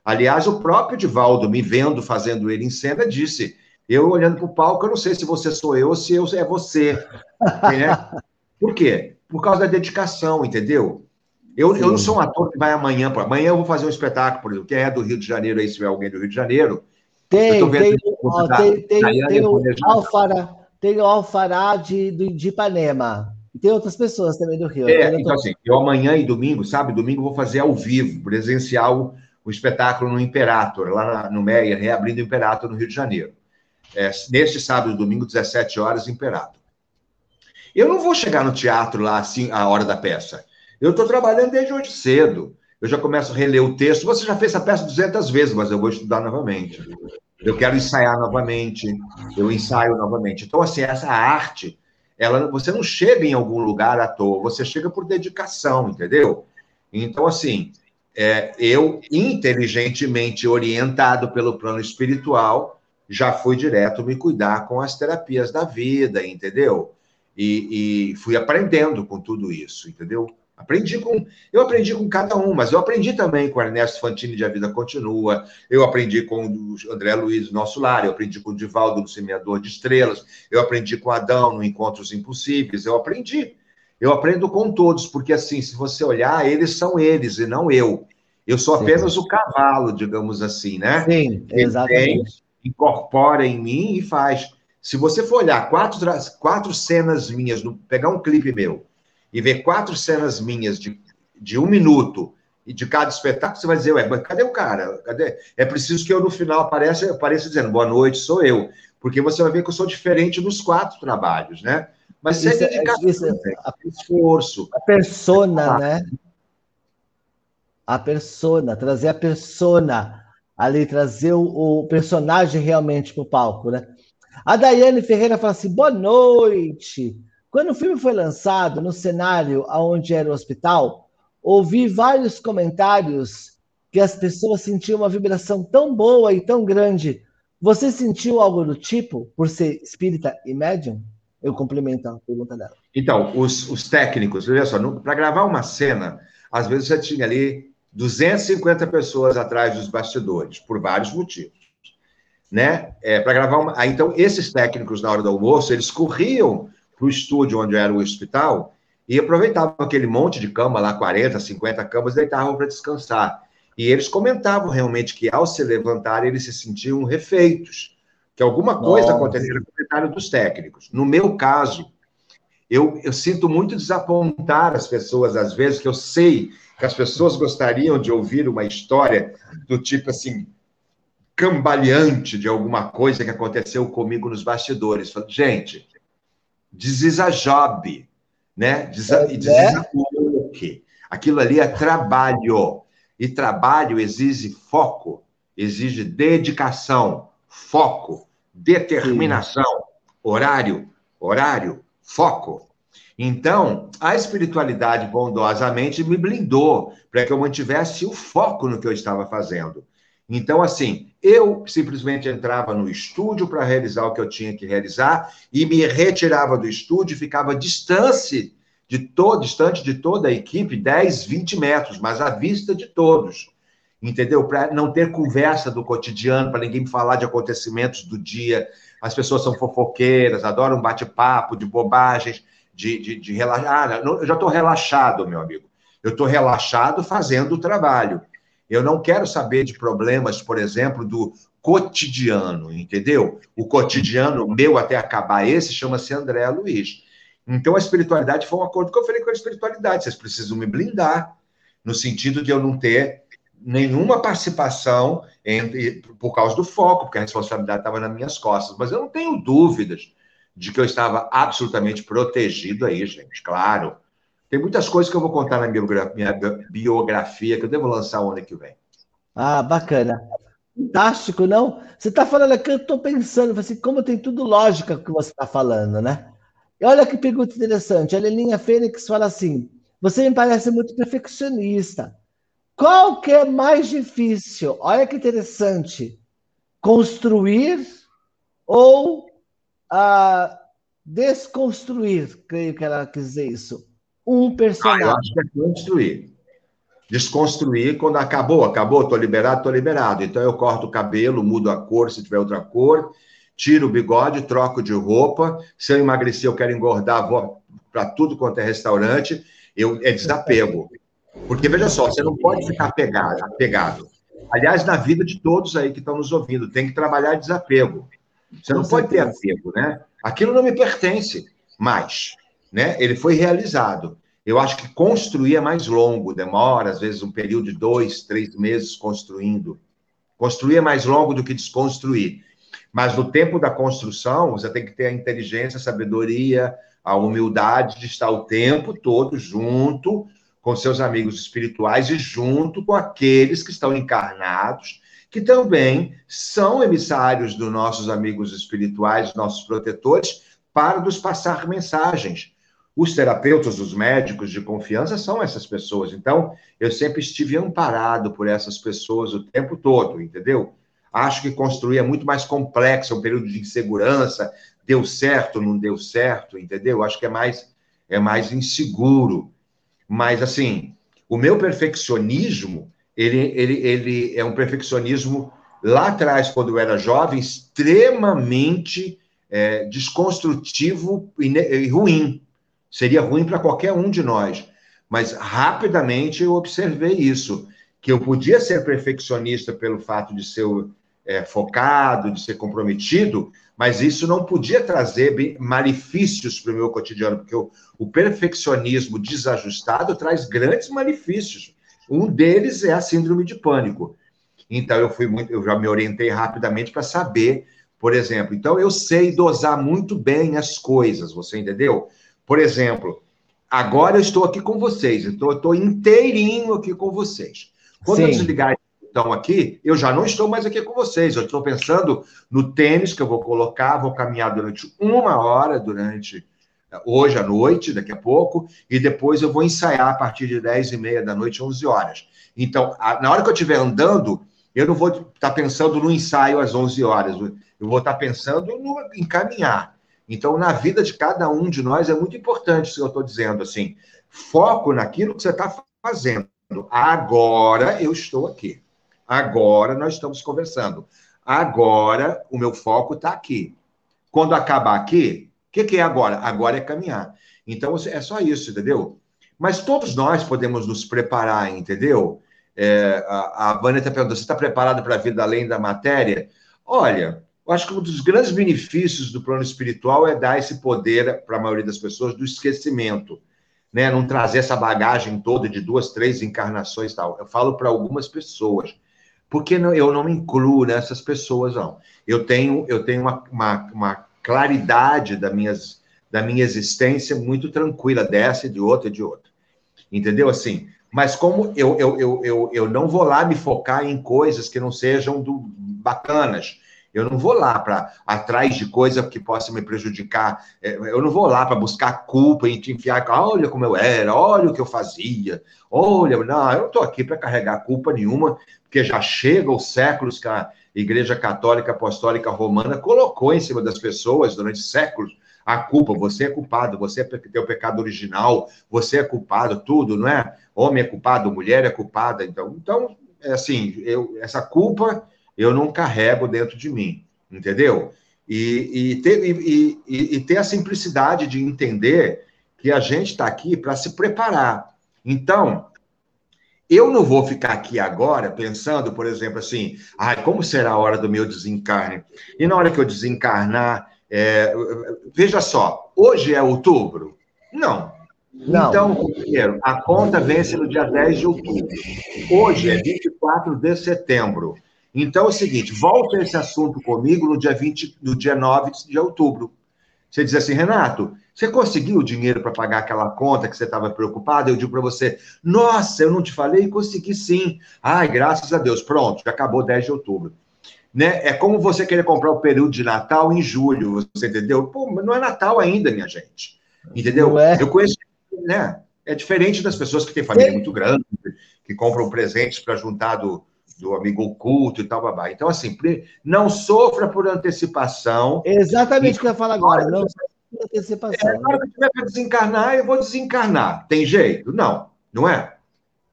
Aliás, o próprio Divaldo, me vendo fazendo ele em cena, disse: Eu olhando para o palco, eu não sei se você sou eu ou se eu é você. né? Por quê? Por causa da dedicação, entendeu? Eu, eu não sou um ator que vai amanhã, amanhã eu vou fazer um espetáculo, por exemplo, quem é do Rio de Janeiro aí, se tiver alguém do Rio de Janeiro, tem, tem, ó, tem, tem, tem, o Alfará, tem o Alfará de, de Ipanema. E tem outras pessoas também do Rio. É, então, assim, eu amanhã e domingo, sabe? Domingo vou fazer ao vivo, presencial, o espetáculo no Imperator, lá no Meyer, reabrindo o Imperator no Rio de Janeiro. É, neste sábado e domingo, 17 horas, Imperado. Eu não vou chegar no teatro lá assim, a hora da peça. Eu estou trabalhando desde hoje cedo. Eu já começo a reler o texto. Você já fez essa peça 200 vezes, mas eu vou estudar novamente. Eu quero ensaiar novamente. Eu ensaio novamente. Então, assim, essa arte, ela, você não chega em algum lugar à toa. Você chega por dedicação, entendeu? Então, assim, é, eu, inteligentemente orientado pelo plano espiritual, já fui direto me cuidar com as terapias da vida, entendeu? E, e fui aprendendo com tudo isso, entendeu? Aprendi com. Eu aprendi com cada um, mas eu aprendi também com Ernesto Fantini de A Vida Continua, eu aprendi com o André Luiz Nosso Lar, eu aprendi com o Divaldo no Semeador de Estrelas, eu aprendi com Adão no Encontros Impossíveis, eu aprendi. Eu aprendo com todos, porque assim, se você olhar, eles são eles e não eu. Eu sou apenas Sim. o cavalo, digamos assim, né? Sim, exatamente. Incorpora em mim e faz. Se você for olhar quatro, quatro cenas minhas, pegar um clipe meu e ver quatro cenas minhas de, de um minuto e de cada espetáculo, você vai dizer, ué, mas cadê o cara? Cadê? É preciso que eu, no final, apareça, apareça dizendo, boa noite, sou eu. Porque você vai ver que eu sou diferente nos quatro trabalhos, né? Mas isso, é dedicação, isso, é, a, esforço. A persona, né? A persona, trazer a persona ali, trazer o, o personagem realmente para o palco, né? A Daiane Ferreira fala assim: boa noite. Quando o filme foi lançado no cenário onde era o hospital, ouvi vários comentários que as pessoas sentiam uma vibração tão boa e tão grande. Você sentiu algo do tipo por ser espírita e médium? Eu complemento a pergunta dela. Então, os, os técnicos, veja só, para gravar uma cena, às vezes já tinha ali 250 pessoas atrás dos bastidores, por vários motivos. Né? É, para gravar uma. Ah, então, esses técnicos, na hora do almoço, eles corriam para o estúdio onde era o hospital e aproveitavam aquele monte de cama lá, 40, 50 camas, deitavam para descansar. E eles comentavam realmente que, ao se levantar, eles se sentiam refeitos que alguma coisa aconteceu no comentário dos técnicos. No meu caso, eu, eu sinto muito desapontar as pessoas, às vezes, que eu sei que as pessoas gostariam de ouvir uma história do tipo assim, cambaleante de alguma coisa que aconteceu comigo nos bastidores. Falo, gente, this job, né? This, é, this né? work. Aquilo ali é trabalho. E trabalho exige foco, exige dedicação, foco determinação, horário, horário, foco. Então, a espiritualidade bondosamente me blindou para que eu mantivesse o foco no que eu estava fazendo. Então, assim, eu simplesmente entrava no estúdio para realizar o que eu tinha que realizar e me retirava do estúdio ficava distante de todo, distante de toda a equipe, 10, 20 metros, mas à vista de todos entendeu? Para não ter conversa do cotidiano, para ninguém falar de acontecimentos do dia. As pessoas são fofoqueiras, adoram bate-papo, de bobagens, de, de, de relaxar. Ah, eu já estou relaxado, meu amigo. Eu estou relaxado fazendo o trabalho. Eu não quero saber de problemas, por exemplo, do cotidiano, entendeu? O cotidiano meu até acabar esse chama-se André Luiz. Então a espiritualidade foi um acordo que eu falei com a espiritualidade. Vocês precisam me blindar, no sentido de eu não ter nenhuma participação entre, por causa do foco, porque a responsabilidade estava nas minhas costas. Mas eu não tenho dúvidas de que eu estava absolutamente protegido aí, gente, claro. Tem muitas coisas que eu vou contar na minha biografia, que eu devo lançar o ano que vem. Ah, bacana. Fantástico, não? Você está falando aqui, eu estou pensando, assim, como tem tudo lógica o que você está falando, né? E olha que pergunta interessante. A Lelinha Fênix fala assim: você me parece muito perfeccionista. Qual que é mais difícil? Olha que interessante. Construir ou uh, desconstruir? Creio que ela quis dizer isso. Um personagem. Ah, eu acho que é construir. Desconstruir quando acabou, acabou, estou liberado, estou liberado. Então eu corto o cabelo, mudo a cor se tiver outra cor, tiro o bigode, troco de roupa. Se eu emagrecer, eu quero engordar, vou para tudo quanto é restaurante. Eu, é desapego. Porque, veja só, você não pode ficar apegado, apegado. Aliás, na vida de todos aí que estão nos ouvindo, tem que trabalhar desapego. Você não pode ter apego, né? Aquilo não me pertence mais, né? Ele foi realizado. Eu acho que construir é mais longo, demora, às vezes, um período de dois, três meses construindo. Construir é mais longo do que desconstruir. Mas no tempo da construção, você tem que ter a inteligência, a sabedoria, a humildade de estar o tempo todo junto com seus amigos espirituais e junto com aqueles que estão encarnados, que também são emissários dos nossos amigos espirituais, nossos protetores, para nos passar mensagens. Os terapeutas, os médicos de confiança são essas pessoas. Então, eu sempre estive amparado por essas pessoas o tempo todo, entendeu? Acho que construir é muito mais complexo, é um período de insegurança, deu certo, não deu certo, entendeu? Acho que é mais é mais inseguro. Mas assim, o meu perfeccionismo, ele, ele, ele é um perfeccionismo lá atrás, quando eu era jovem, extremamente é, desconstrutivo e, e ruim. Seria ruim para qualquer um de nós. Mas rapidamente eu observei isso, que eu podia ser perfeccionista pelo fato de ser é, focado, de ser comprometido, mas isso não podia trazer malefícios para o meu cotidiano, porque o, o, perfeccionismo desajustado traz grandes malefícios. Um deles é a síndrome de pânico. Então eu fui muito, eu já me orientei rapidamente para saber, por exemplo. Então eu sei dosar muito bem as coisas, você entendeu? Por exemplo, agora eu estou aqui com vocês, eu estou, estou inteirinho aqui com vocês. Quando Sim. eu desligar estão aqui, eu já não estou mais aqui com vocês. Eu estou pensando no tênis que eu vou colocar, vou caminhar durante uma hora, durante hoje à noite, daqui a pouco, e depois eu vou ensaiar a partir de 10 e meia da noite, 11 horas. Então, a, na hora que eu estiver andando, eu não vou estar tá pensando no ensaio às 11 horas, eu vou estar tá pensando no, em caminhar. Então, na vida de cada um de nós é muito importante isso que eu estou dizendo, assim, foco naquilo que você está fazendo. Agora eu estou aqui. Agora nós estamos conversando. Agora o meu foco está aqui. Quando acabar aqui, que, que é agora? Agora é caminhar. Então é só isso, entendeu? Mas todos nós podemos nos preparar, entendeu? É, a, a Vânia está perguntando: você está preparado para a vida além da matéria? Olha, eu acho que um dos grandes benefícios do plano espiritual é dar esse poder para a maioria das pessoas do esquecimento, né? Não trazer essa bagagem toda de duas, três encarnações e tal. Eu falo para algumas pessoas porque eu não me incluo nessas pessoas, não. Eu tenho, eu tenho uma, uma, uma claridade da, minhas, da minha existência muito tranquila, dessa e de outra e de outra. Entendeu? Assim, mas como eu, eu, eu, eu, eu não vou lá me focar em coisas que não sejam do, bacanas, eu não vou lá para atrás de coisa que possa me prejudicar. É, eu não vou lá para buscar culpa e te enfiar. Olha como eu era, olha o que eu fazia. Olha, não, eu não estou aqui para carregar culpa nenhuma, porque já chega os séculos que a Igreja Católica Apostólica Romana colocou em cima das pessoas durante séculos a culpa. Você é culpado, você tem o pecado original, você é culpado, tudo, não é? Homem é culpado, mulher é culpada. Então, então é assim, eu, essa culpa eu não carrego dentro de mim, entendeu? E, e, ter, e, e, e ter a simplicidade de entender que a gente está aqui para se preparar. Então, eu não vou ficar aqui agora pensando, por exemplo, assim, ah, como será a hora do meu desencarne? E na hora que eu desencarnar, é, veja só, hoje é outubro? Não. não. Então, primeiro, a conta vence no dia 10 de outubro. Hoje é 24 de setembro. Então é o seguinte, volta esse assunto comigo no dia 20, no dia 9 de outubro. Você diz assim, Renato, você conseguiu o dinheiro para pagar aquela conta que você estava preocupado? Eu digo para você, nossa, eu não te falei, consegui sim. Ai, graças a Deus, pronto, já acabou 10 de outubro. Né? É como você querer comprar o período de Natal em julho, você entendeu? Pô, não é Natal ainda, minha gente. Entendeu? É. Eu conheço, né? É diferente das pessoas que têm família muito grande, que compram presentes para juntar do, do amigo oculto e tal, babá. Então, assim, não sofra por antecipação. Exatamente o que eu ia falar agora, não antecipação. É, na hora que tiver para desencarnar, eu vou desencarnar. Tem jeito? Não, não é?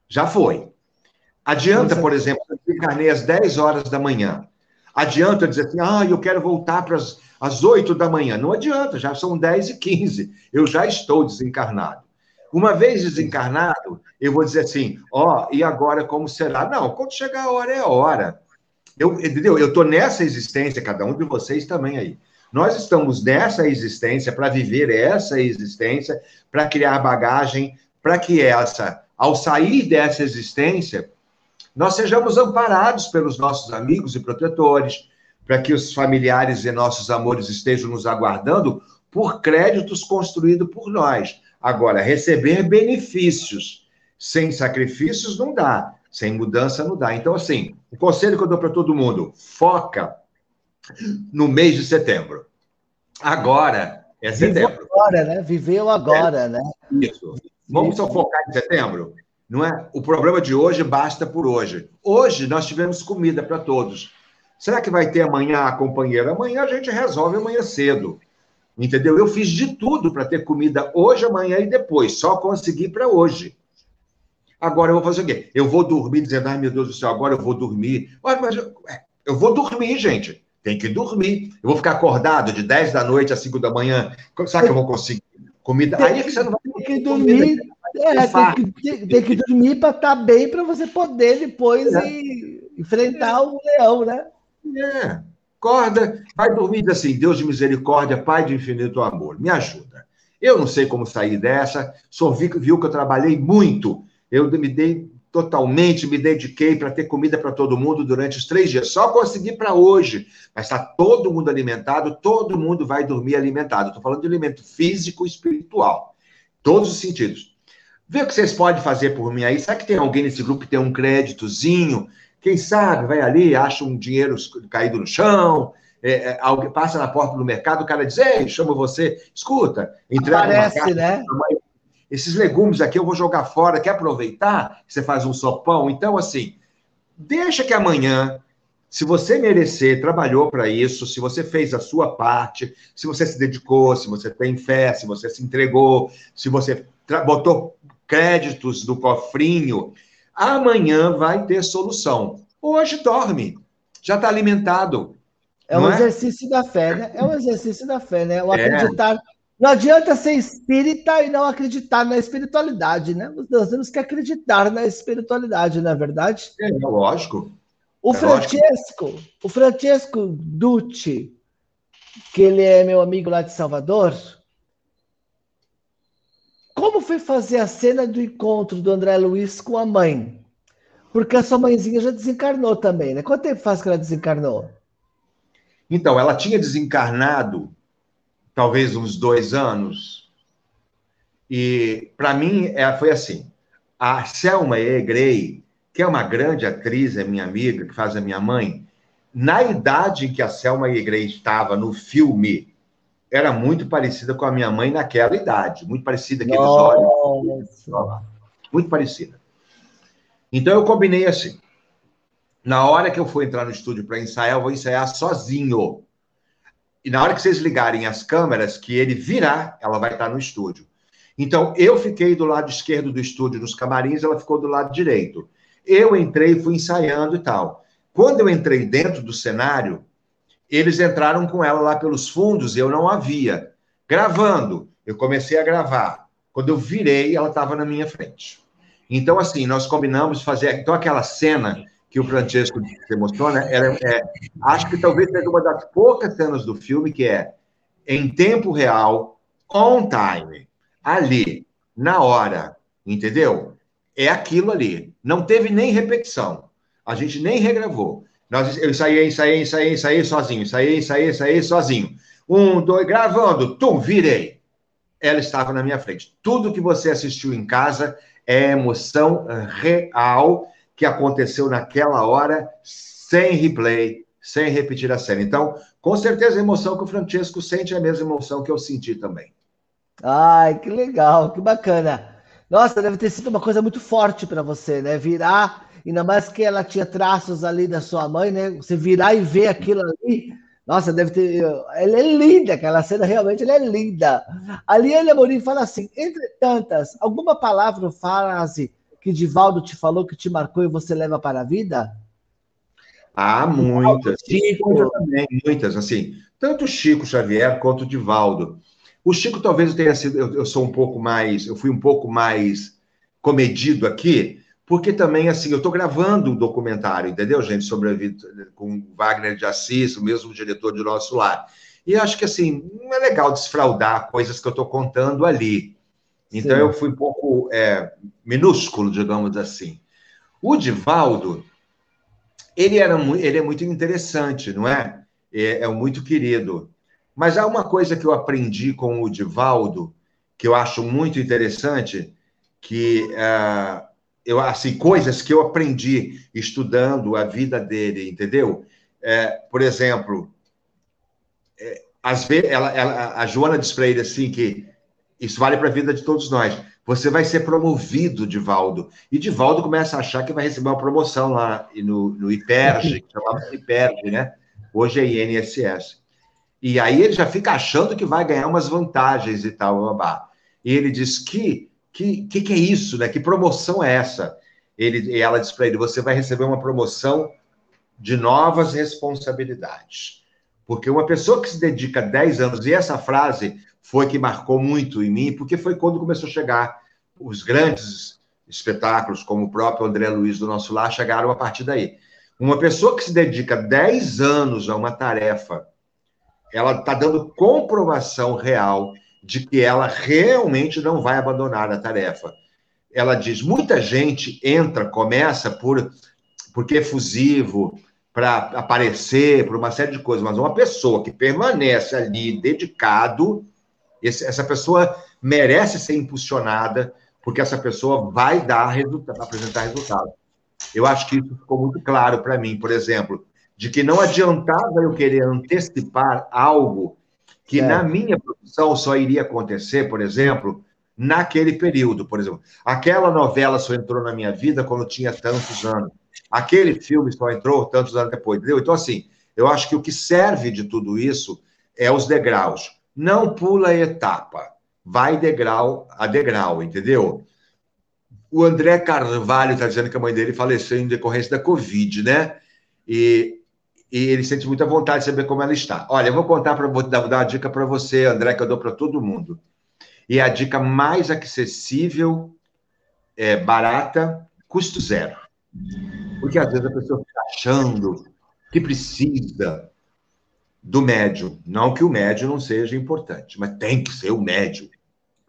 Já foi. Adianta, por exemplo, eu desencarnei às 10 horas da manhã. Adianta dizer assim, ah, eu quero voltar para as 8 da manhã. Não adianta, já são 10 e 15. Eu já estou desencarnado. Uma vez desencarnado, eu vou dizer assim, ó, oh, e agora como será? Não, quando chegar a hora é a hora. Eu, entendeu? Eu estou nessa existência, cada um de vocês também aí. Nós estamos nessa existência para viver essa existência, para criar bagagem, para que essa, ao sair dessa existência, nós sejamos amparados pelos nossos amigos e protetores, para que os familiares e nossos amores estejam nos aguardando por créditos construídos por nós. Agora, receber benefícios sem sacrifícios não dá, sem mudança não dá. Então, assim, o conselho que eu dou para todo mundo: foca no mês de setembro. Agora é setembro. Viveu agora, né? Viveu agora, é, né? Isso. Vamos só focar em setembro? Não é? O problema de hoje basta por hoje. Hoje nós tivemos comida para todos. Será que vai ter amanhã a companheira? Amanhã a gente resolve amanhã cedo. Entendeu? Eu fiz de tudo para ter comida hoje, amanhã e depois. Só consegui para hoje. Agora eu vou fazer o quê? Eu vou dormir dizendo, ai meu Deus do céu, agora eu vou dormir. Mas eu, eu vou dormir, gente. Tem que dormir. Eu vou ficar acordado de 10 da noite a 5 da manhã. Será que eu vou conseguir comida? Tem Aí é que você não vai ter que dormir. É, tem que, tem, que dormir para estar tá bem para você poder depois é. enfrentar é. o leão, né? É. Acorda, vai dormir diz assim, Deus de misericórdia, Pai de infinito amor, me ajuda. Eu não sei como sair dessa, só vi, viu que eu trabalhei muito. Eu me dei totalmente, me dediquei para ter comida para todo mundo durante os três dias. Só consegui para hoje, mas está todo mundo alimentado, todo mundo vai dormir alimentado. Estou falando de alimento físico e espiritual, todos os sentidos. Vê o que vocês podem fazer por mim aí. Será que tem alguém nesse grupo que tem um créditozinho? Quem sabe vai ali, acha um dinheiro caído no chão, é, é, alguém passa na porta do mercado, o cara diz: Ei, chama você, escuta, entrega Parece, uma né? Esses legumes aqui eu vou jogar fora, quer aproveitar? Você faz um sopão. Então, assim, deixa que amanhã, se você merecer, trabalhou para isso, se você fez a sua parte, se você se dedicou, se você tem fé, se você se entregou, se você botou créditos no cofrinho, amanhã vai ter solução. Hoje dorme, já está alimentado. É um é? exercício da fé, né? É um exercício da fé, né? O é. acreditar. É. Não adianta ser espírita e não acreditar na espiritualidade, né? Nós temos que acreditar na espiritualidade, não é verdade? É, lógico. O é Francesco, lógico. o Francesco Dutti, que ele é meu amigo lá de Salvador, como foi fazer a cena do encontro do André Luiz com a mãe? Porque a sua mãezinha já desencarnou também, né? Quanto tempo faz que ela desencarnou? Então, ela tinha desencarnado talvez uns dois anos. E, para mim, é, foi assim. A Selma Egrey, que é uma grande atriz, é minha amiga, que faz a minha mãe, na idade em que a Selma Egrey estava no filme era muito parecida com a minha mãe naquela idade, muito parecida, aqueles Nossa. olhos. Muito parecida. Então eu combinei assim. Na hora que eu for entrar no estúdio para ensaiar, eu vou ensaiar sozinho. E na hora que vocês ligarem as câmeras, que ele virar, ela vai estar no estúdio. Então eu fiquei do lado esquerdo do estúdio nos camarins, ela ficou do lado direito. Eu entrei, fui ensaiando e tal. Quando eu entrei dentro do cenário, eles entraram com ela lá pelos fundos eu não havia. Gravando, eu comecei a gravar. Quando eu virei, ela estava na minha frente. Então, assim, nós combinamos fazer. Então, aquela cena que o Francesco se emociona, era, é, acho que talvez seja uma das poucas cenas do filme que é em tempo real, on time, ali, na hora, entendeu? É aquilo ali. Não teve nem repetição. A gente nem regravou. Nós, eu ensaiei, ensaiei, ensaiei, ensaiei sozinho, ensaiei, ensaiei, ensaiei sozinho. Um, dois, gravando, tum, virei. Ela estava na minha frente. Tudo que você assistiu em casa é emoção real que aconteceu naquela hora, sem replay, sem repetir a cena. Então, com certeza a emoção que o Francesco sente é a mesma emoção que eu senti também. Ai, que legal, que bacana. Nossa, deve ter sido uma coisa muito forte para você, né? Virar ainda mais que ela tinha traços ali da sua mãe, né? Você virar e ver aquilo ali, nossa, deve ter. Ela é linda, aquela cena realmente ela é linda. Ali ele Amorim fala assim: entre tantas, alguma palavra ou frase que Divaldo te falou que te marcou e você leva para a vida? Ah, muitas. Chico também, muitas, assim. Tanto Chico Xavier quanto Divaldo. O Chico talvez eu tenha sido, eu, eu sou um pouco mais, eu fui um pouco mais comedido aqui, porque também, assim, eu estou gravando um documentário, entendeu, gente, sobre a vida com Wagner de Assis, o mesmo diretor de Nosso Lar. E acho que, assim, não é legal desfraudar coisas que eu estou contando ali. Então, Sim. eu fui um pouco é, minúsculo, digamos assim. O Divaldo, ele, era, ele é muito interessante, não é? é, é muito querido. Mas há uma coisa que eu aprendi com o Divaldo, que eu acho muito interessante, que uh, eu assim coisas que eu aprendi estudando a vida dele, entendeu? É, por exemplo, é, às vezes ela, ela, a Joana diz para ele assim que isso vale para a vida de todos nós. Você vai ser promovido, Divaldo. E Divaldo começa a achar que vai receber uma promoção lá no, no IPERG, que chamava IPERG, né? Hoje é INSS. E aí ele já fica achando que vai ganhar umas vantagens e tal, babá. E ele diz que que, que, que é isso, né? Que promoção é essa? Ele, e ela diz para ele: você vai receber uma promoção de novas responsabilidades. Porque uma pessoa que se dedica 10 anos, e essa frase foi que marcou muito em mim, porque foi quando começou a chegar os grandes espetáculos, como o próprio André Luiz do nosso lar, chegaram a partir daí. Uma pessoa que se dedica 10 anos a uma tarefa, ela está dando comprovação real de que ela realmente não vai abandonar a tarefa. Ela diz: muita gente entra, começa por porque é fusivo, para aparecer, por uma série de coisas, mas uma pessoa que permanece ali dedicado, esse, essa pessoa merece ser impulsionada, porque essa pessoa vai dar resultado, apresentar resultado. Eu acho que isso ficou muito claro para mim, por exemplo, de que não adiantava eu querer antecipar algo que é. na minha produção só iria acontecer, por exemplo, naquele período, por exemplo. Aquela novela só entrou na minha vida quando eu tinha tantos anos. Aquele filme só entrou tantos anos depois, entendeu? Então, assim, eu acho que o que serve de tudo isso é os degraus. Não pula etapa, vai degrau a degrau, entendeu? O André Carvalho está dizendo que a mãe dele faleceu em decorrência da Covid, né? E, e ele sente muita vontade de saber como ela está. Olha, eu vou contar para vou dar, uma dica para você, André, que eu dou para todo mundo. E a dica mais acessível, é, barata, custo zero. Porque às vezes a pessoa fica achando que precisa do médium. Não que o médium não seja importante, mas tem que ser o médium.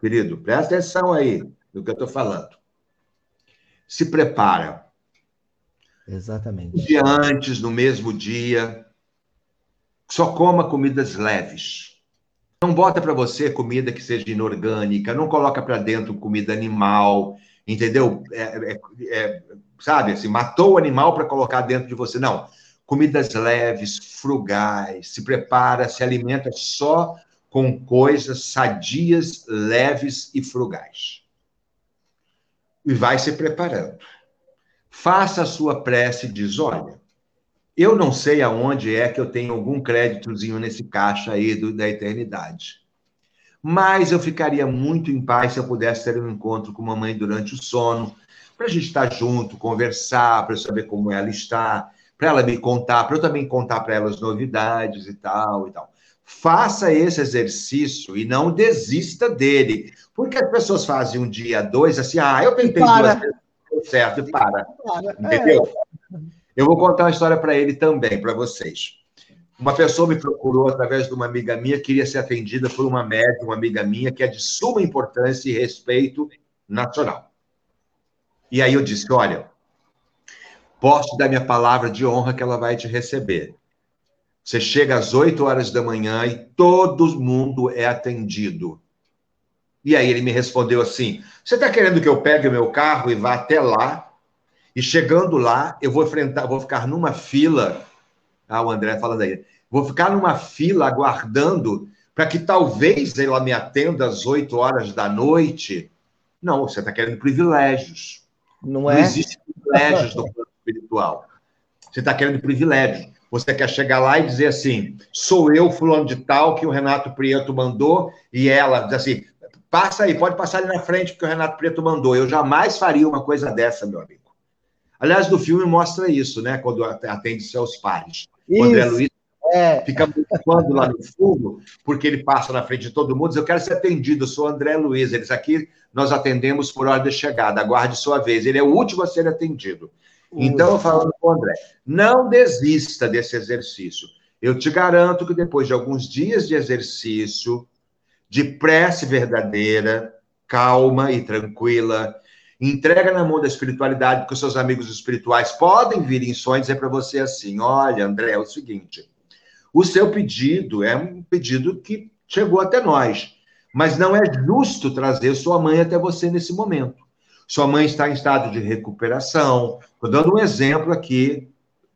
Querido, presta atenção aí no que eu estou falando. Se prepara. Exatamente. Um dia antes, no mesmo dia. Só coma comidas leves. Não bota para você comida que seja inorgânica, não coloca para dentro comida animal, entendeu? É, é, é, sabe, assim, matou o animal para colocar dentro de você. Não. Comidas leves, frugais, se prepara, se alimenta só com coisas sadias, leves e frugais. E vai se preparando. Faça a sua prece e diz: olha, eu não sei aonde é que eu tenho algum créditozinho nesse caixa aí do, da eternidade. Mas eu ficaria muito em paz se eu pudesse ter um encontro com mamãe durante o sono, para a gente estar junto, conversar, para eu saber como ela está, para ela me contar, para eu também contar para ela as novidades e tal e tal. Faça esse exercício e não desista dele. Porque as pessoas fazem um dia, dois, assim, ah, eu tentei duas vezes, deu certo, e para. para. Entendeu? É. Eu vou contar uma história para ele também, para vocês. Uma pessoa me procurou através de uma amiga minha, queria ser atendida por uma médica, uma amiga minha, que é de suma importância e respeito nacional. E aí eu disse: olha, posso dar minha palavra de honra que ela vai te receber. Você chega às 8 horas da manhã e todo mundo é atendido. E aí ele me respondeu assim: Você está querendo que eu pegue o meu carro e vá até lá? E chegando lá, eu vou enfrentar, vou ficar numa fila. Ah, o André falando aí. Vou ficar numa fila aguardando para que talvez ela me atenda às 8 horas da noite. Não, você está querendo privilégios. Não, é? Não existe privilégios no plano espiritual. Você está querendo privilégio. Você quer chegar lá e dizer assim: sou eu, fulano de tal, que o Renato Prieto mandou, e ela diz assim: passa aí, pode passar ali na frente, porque o Renato Prieto mandou. Eu jamais faria uma coisa dessa, meu amigo. Aliás, no filme mostra isso, né? Quando atende seus pares. Isso. O André Luiz é. fica quando lá no fundo, porque ele passa na frente de todo mundo, diz, eu quero ser atendido, eu sou André Luiz. Eles aqui nós atendemos por ordem de chegada, aguarde sua vez. Ele é o último a ser atendido. Então, falando com o André, não desista desse exercício. Eu te garanto que depois de alguns dias de exercício, de prece verdadeira, calma e tranquila, entrega na mão da espiritualidade, porque os seus amigos espirituais podem vir em sonhos e dizer para você assim: olha, André, é o seguinte. O seu pedido é um pedido que chegou até nós, mas não é justo trazer sua mãe até você nesse momento. Sua mãe está em estado de recuperação. Estou dando um exemplo aqui,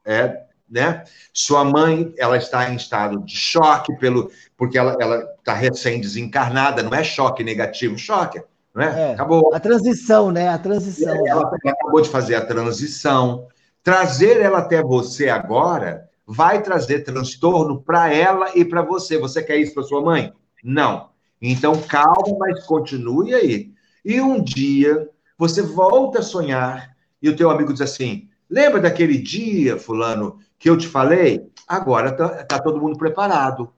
é, né? Sua mãe, ela está em estado de choque pelo, porque ela está recém desencarnada. Não é choque negativo, choque, não é? é acabou. A transição, né? A transição. Ela, ela acabou de fazer a transição. Trazer ela até você agora vai trazer transtorno para ela e para você. Você quer isso para sua mãe? Não. Então calma, mas continue aí. E um dia você volta a sonhar e o teu amigo diz assim: lembra daquele dia, fulano, que eu te falei? Agora está tá todo mundo preparado.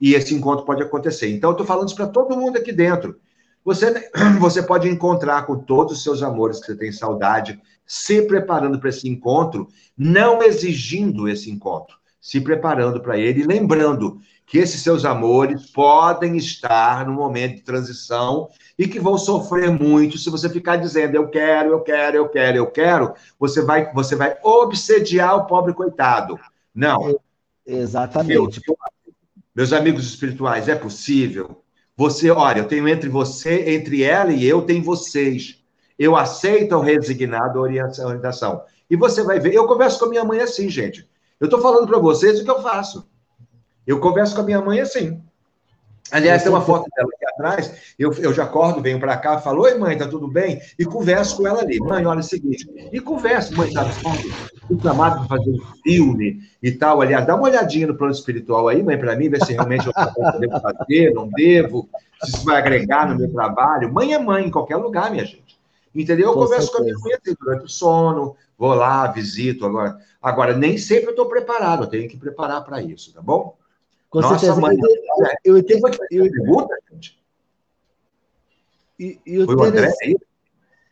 E esse encontro pode acontecer. Então, eu estou falando isso para todo mundo aqui dentro. Você, você pode encontrar com todos os seus amores que você tem saudade, se preparando para esse encontro, não exigindo esse encontro, se preparando para ele lembrando que esses seus amores podem estar no momento de transição e que vão sofrer muito se você ficar dizendo eu quero, eu quero, eu quero, eu quero, você vai você vai obsediar o pobre coitado. Não. Exatamente. Eu, meus amigos espirituais, é possível. Você, olha, eu tenho entre você, entre ela e eu, tem vocês. Eu aceito o resignado a orientação. E você vai ver, eu converso com a minha mãe assim, gente. Eu estou falando para vocês o que eu faço. Eu converso com a minha mãe assim. Aliás, tem uma foto dela aqui atrás. Eu, eu já acordo, venho para cá, falo: Oi, mãe, tá tudo bem? E converso com ela ali. Mãe, olha o seguinte. E converso, mãe, sabe? Chamado para fazer um filme e tal. Aliás, dá uma olhadinha no plano espiritual aí, mãe, para mim, ver se realmente eu devo fazer, não devo, se isso vai agregar no meu trabalho. Mãe é mãe em qualquer lugar, minha gente. Entendeu? Eu com converso certeza. com a minha mãe assim, durante o sono, vou lá, visito. Agora, agora nem sempre eu estou preparado, eu tenho que preparar para isso, tá bom? Com Nossa, certeza. Mãe, eu, entendo. Eu, eu, pergunta, gente? E, e o, foi André aí?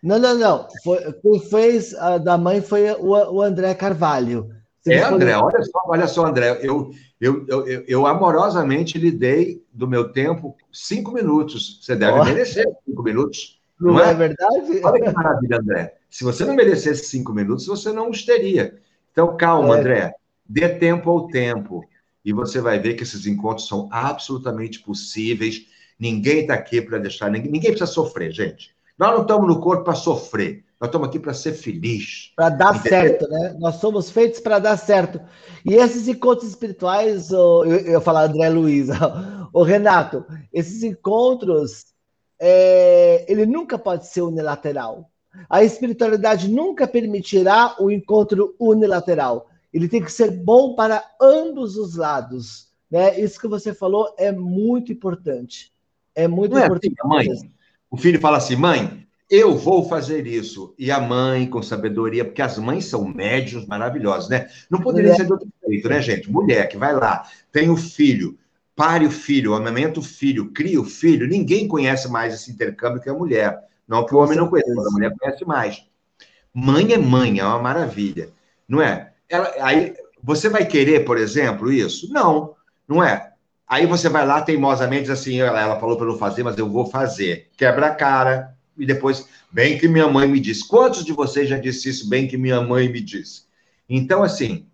Não, não, não. Foi, quem fez a da mãe foi o, o André Carvalho. Você é, André, olha só, olha só, André. Eu, eu, eu, eu, amorosamente lhe dei do meu tempo cinco minutos. Você deve oh. merecer cinco minutos. Não, não é? é? verdade? Olha que maravilha, André. Se você não merecesse cinco minutos, você não os teria. Então, calma, é. André. Dê tempo ao tempo e você vai ver que esses encontros são absolutamente possíveis. Ninguém está aqui para deixar, ninguém, ninguém precisa sofrer, gente. Nós não estamos no corpo para sofrer, nós estamos aqui para ser feliz. Para dar entendeu? certo, né? Nós somos feitos para dar certo. E esses encontros espirituais, eu, eu falar André Luiz, o Renato, esses encontros, é, ele nunca pode ser unilateral. A espiritualidade nunca permitirá o encontro unilateral ele tem que ser bom para ambos os lados. Né? Isso que você falou é muito importante. É muito Não importante. É mãe, o filho fala assim, mãe, eu vou fazer isso. E a mãe, com sabedoria, porque as mães são médios maravilhosos, né? Não poderia Mulher. ser de outro jeito, né, gente? Mulher que vai lá, tem o filho, pare o filho, amamenta o filho, cria o filho. Ninguém conhece mais esse intercâmbio que a mulher. Não que o homem não conheça, mas a mulher conhece mais. Mãe é mãe, é uma maravilha. Não é? Ela, aí você vai querer, por exemplo, isso? Não, não é. Aí você vai lá teimosamente diz assim, ela, ela falou para não fazer, mas eu vou fazer. Quebra a cara e depois, bem que minha mãe me disse. Quantos de vocês já disse isso, bem que minha mãe me disse? Então, assim,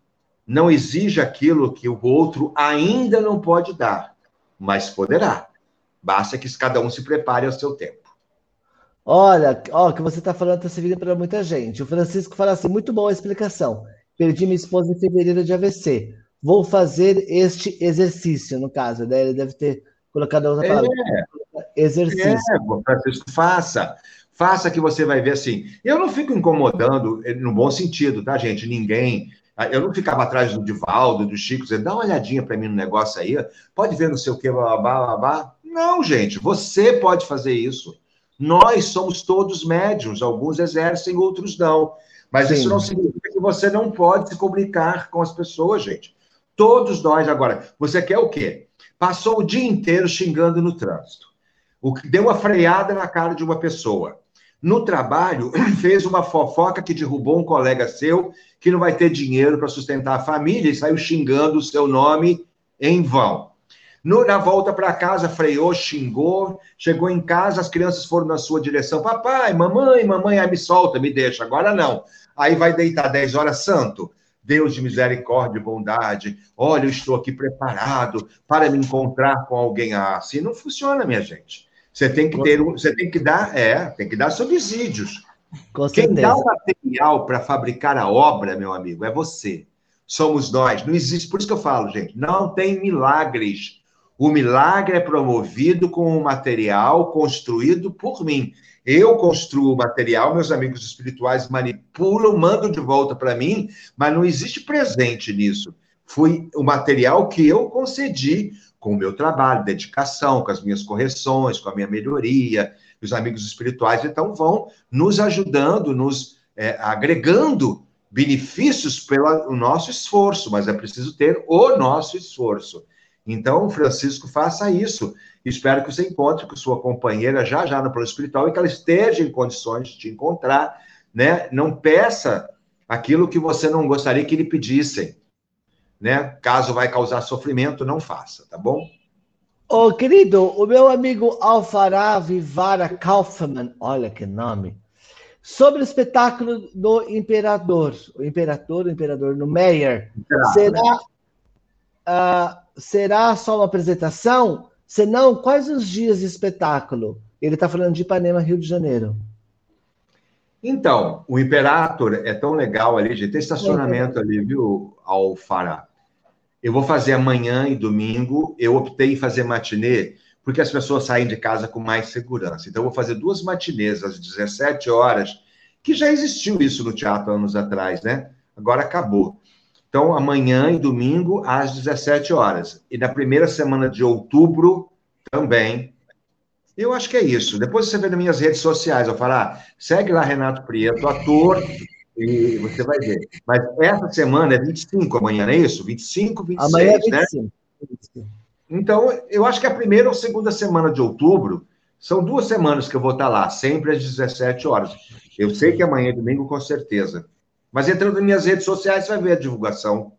não exige aquilo que o outro ainda não pode dar, mas poderá. Basta que cada um se prepare ao seu tempo. Olha, ó, que você está falando está servindo para muita gente. O Francisco fala assim, muito boa a explicação. Perdi minha esposa em fevereiro de AVC. Vou fazer este exercício, no caso, né? Ele deve ter colocado outra palavra. É, exercício. É, Francisco, faça. Faça que você vai ver assim. Eu não fico incomodando, eh, no bom sentido, tá, gente? Ninguém. Ah, eu não ficava atrás do Divaldo, do Chico, dizendo, dá uma olhadinha para mim no negócio aí, pode ver não sei o que, blá, blá, blá, blá. Não, gente, você pode fazer isso. Nós somos todos médiums, alguns exercem, outros não. Mas Sim. isso não significa que você não pode se comunicar com as pessoas, gente. Todos nós agora. Você quer o quê? Passou o dia inteiro xingando no trânsito. O que deu uma freada na cara de uma pessoa. No trabalho, fez uma fofoca que derrubou um colega seu que não vai ter dinheiro para sustentar a família e saiu xingando o seu nome em vão. No, na volta para casa, freou, xingou. Chegou em casa, as crianças foram na sua direção. Papai, mamãe, mamãe, ai, me solta, me deixa. Agora não. Aí vai deitar 10 horas, santo. Deus de misericórdia e bondade, olha, eu estou aqui preparado para me encontrar com alguém. Ah, assim não funciona, minha gente. Você tem que ter, você tem que dar, é, tem que dar subsídios. Com Quem dá o material para fabricar a obra, meu amigo, é você. Somos nós. Não existe, por isso que eu falo, gente, não tem milagres. O milagre é promovido com o material construído por mim. Eu construo o material, meus amigos espirituais manipulam, mandam de volta para mim, mas não existe presente nisso. Foi o material que eu concedi com o meu trabalho, dedicação, com as minhas correções, com a minha melhoria. Os amigos espirituais, então, vão nos ajudando, nos é, agregando benefícios pelo nosso esforço, mas é preciso ter o nosso esforço. Então, Francisco, faça isso. Espero que você encontre com sua companheira já já no plano espiritual e que ela esteja em condições de te encontrar, né? Não peça aquilo que você não gostaria que lhe pedissem, né? Caso vai causar sofrimento, não faça, tá bom? Ô, querido, o meu amigo Alfará Vivara Kaufmann, olha que nome, sobre o espetáculo do Imperador, o Imperador, o Imperador no Meyer, será, ah, será só uma apresentação? Se não, quais os dias de espetáculo? Ele está falando de Ipanema, Rio de Janeiro. Então, o Imperator é tão legal ali, gente. Tem estacionamento ali, viu, Alfará? Eu vou fazer amanhã e domingo. Eu optei em fazer matinê porque as pessoas saem de casa com mais segurança. Então, eu vou fazer duas matinês às 17 horas, que já existiu isso no teatro anos atrás, né? Agora acabou. Então, amanhã e domingo às 17 horas. E na primeira semana de outubro também. Eu acho que é isso. Depois você vê nas minhas redes sociais, eu falar, ah, segue lá Renato Prieto, ator, e você vai ver. Mas essa semana é 25 amanhã, não é isso? 25, 26, Amanhã é né? 25. Então, eu acho que a primeira ou segunda semana de outubro são duas semanas que eu vou estar lá, sempre às 17 horas. Eu sei que amanhã é domingo, com certeza. Mas entrando nas minhas redes sociais, você vai ver a divulgação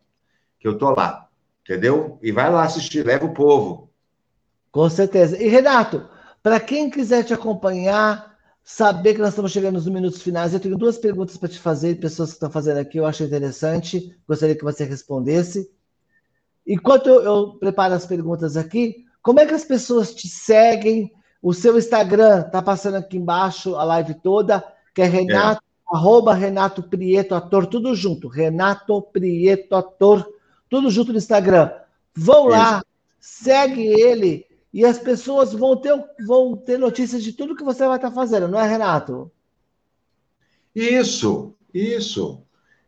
que eu tô lá. Entendeu? E vai lá assistir, leva o povo. Com certeza. E Renato, para quem quiser te acompanhar, saber que nós estamos chegando nos minutos finais, eu tenho duas perguntas para te fazer, pessoas que estão fazendo aqui, eu acho interessante, gostaria que você respondesse. Enquanto eu, eu preparo as perguntas aqui, como é que as pessoas te seguem? O seu Instagram está passando aqui embaixo a live toda, que é Renato, arroba Renato Prieto Ator, tudo junto. Renato Prieto Ator, tudo junto no Instagram. Vão lá, segue ele e as pessoas vão ter, vão ter notícias de tudo que você vai estar fazendo, não é, Renato? Isso, isso.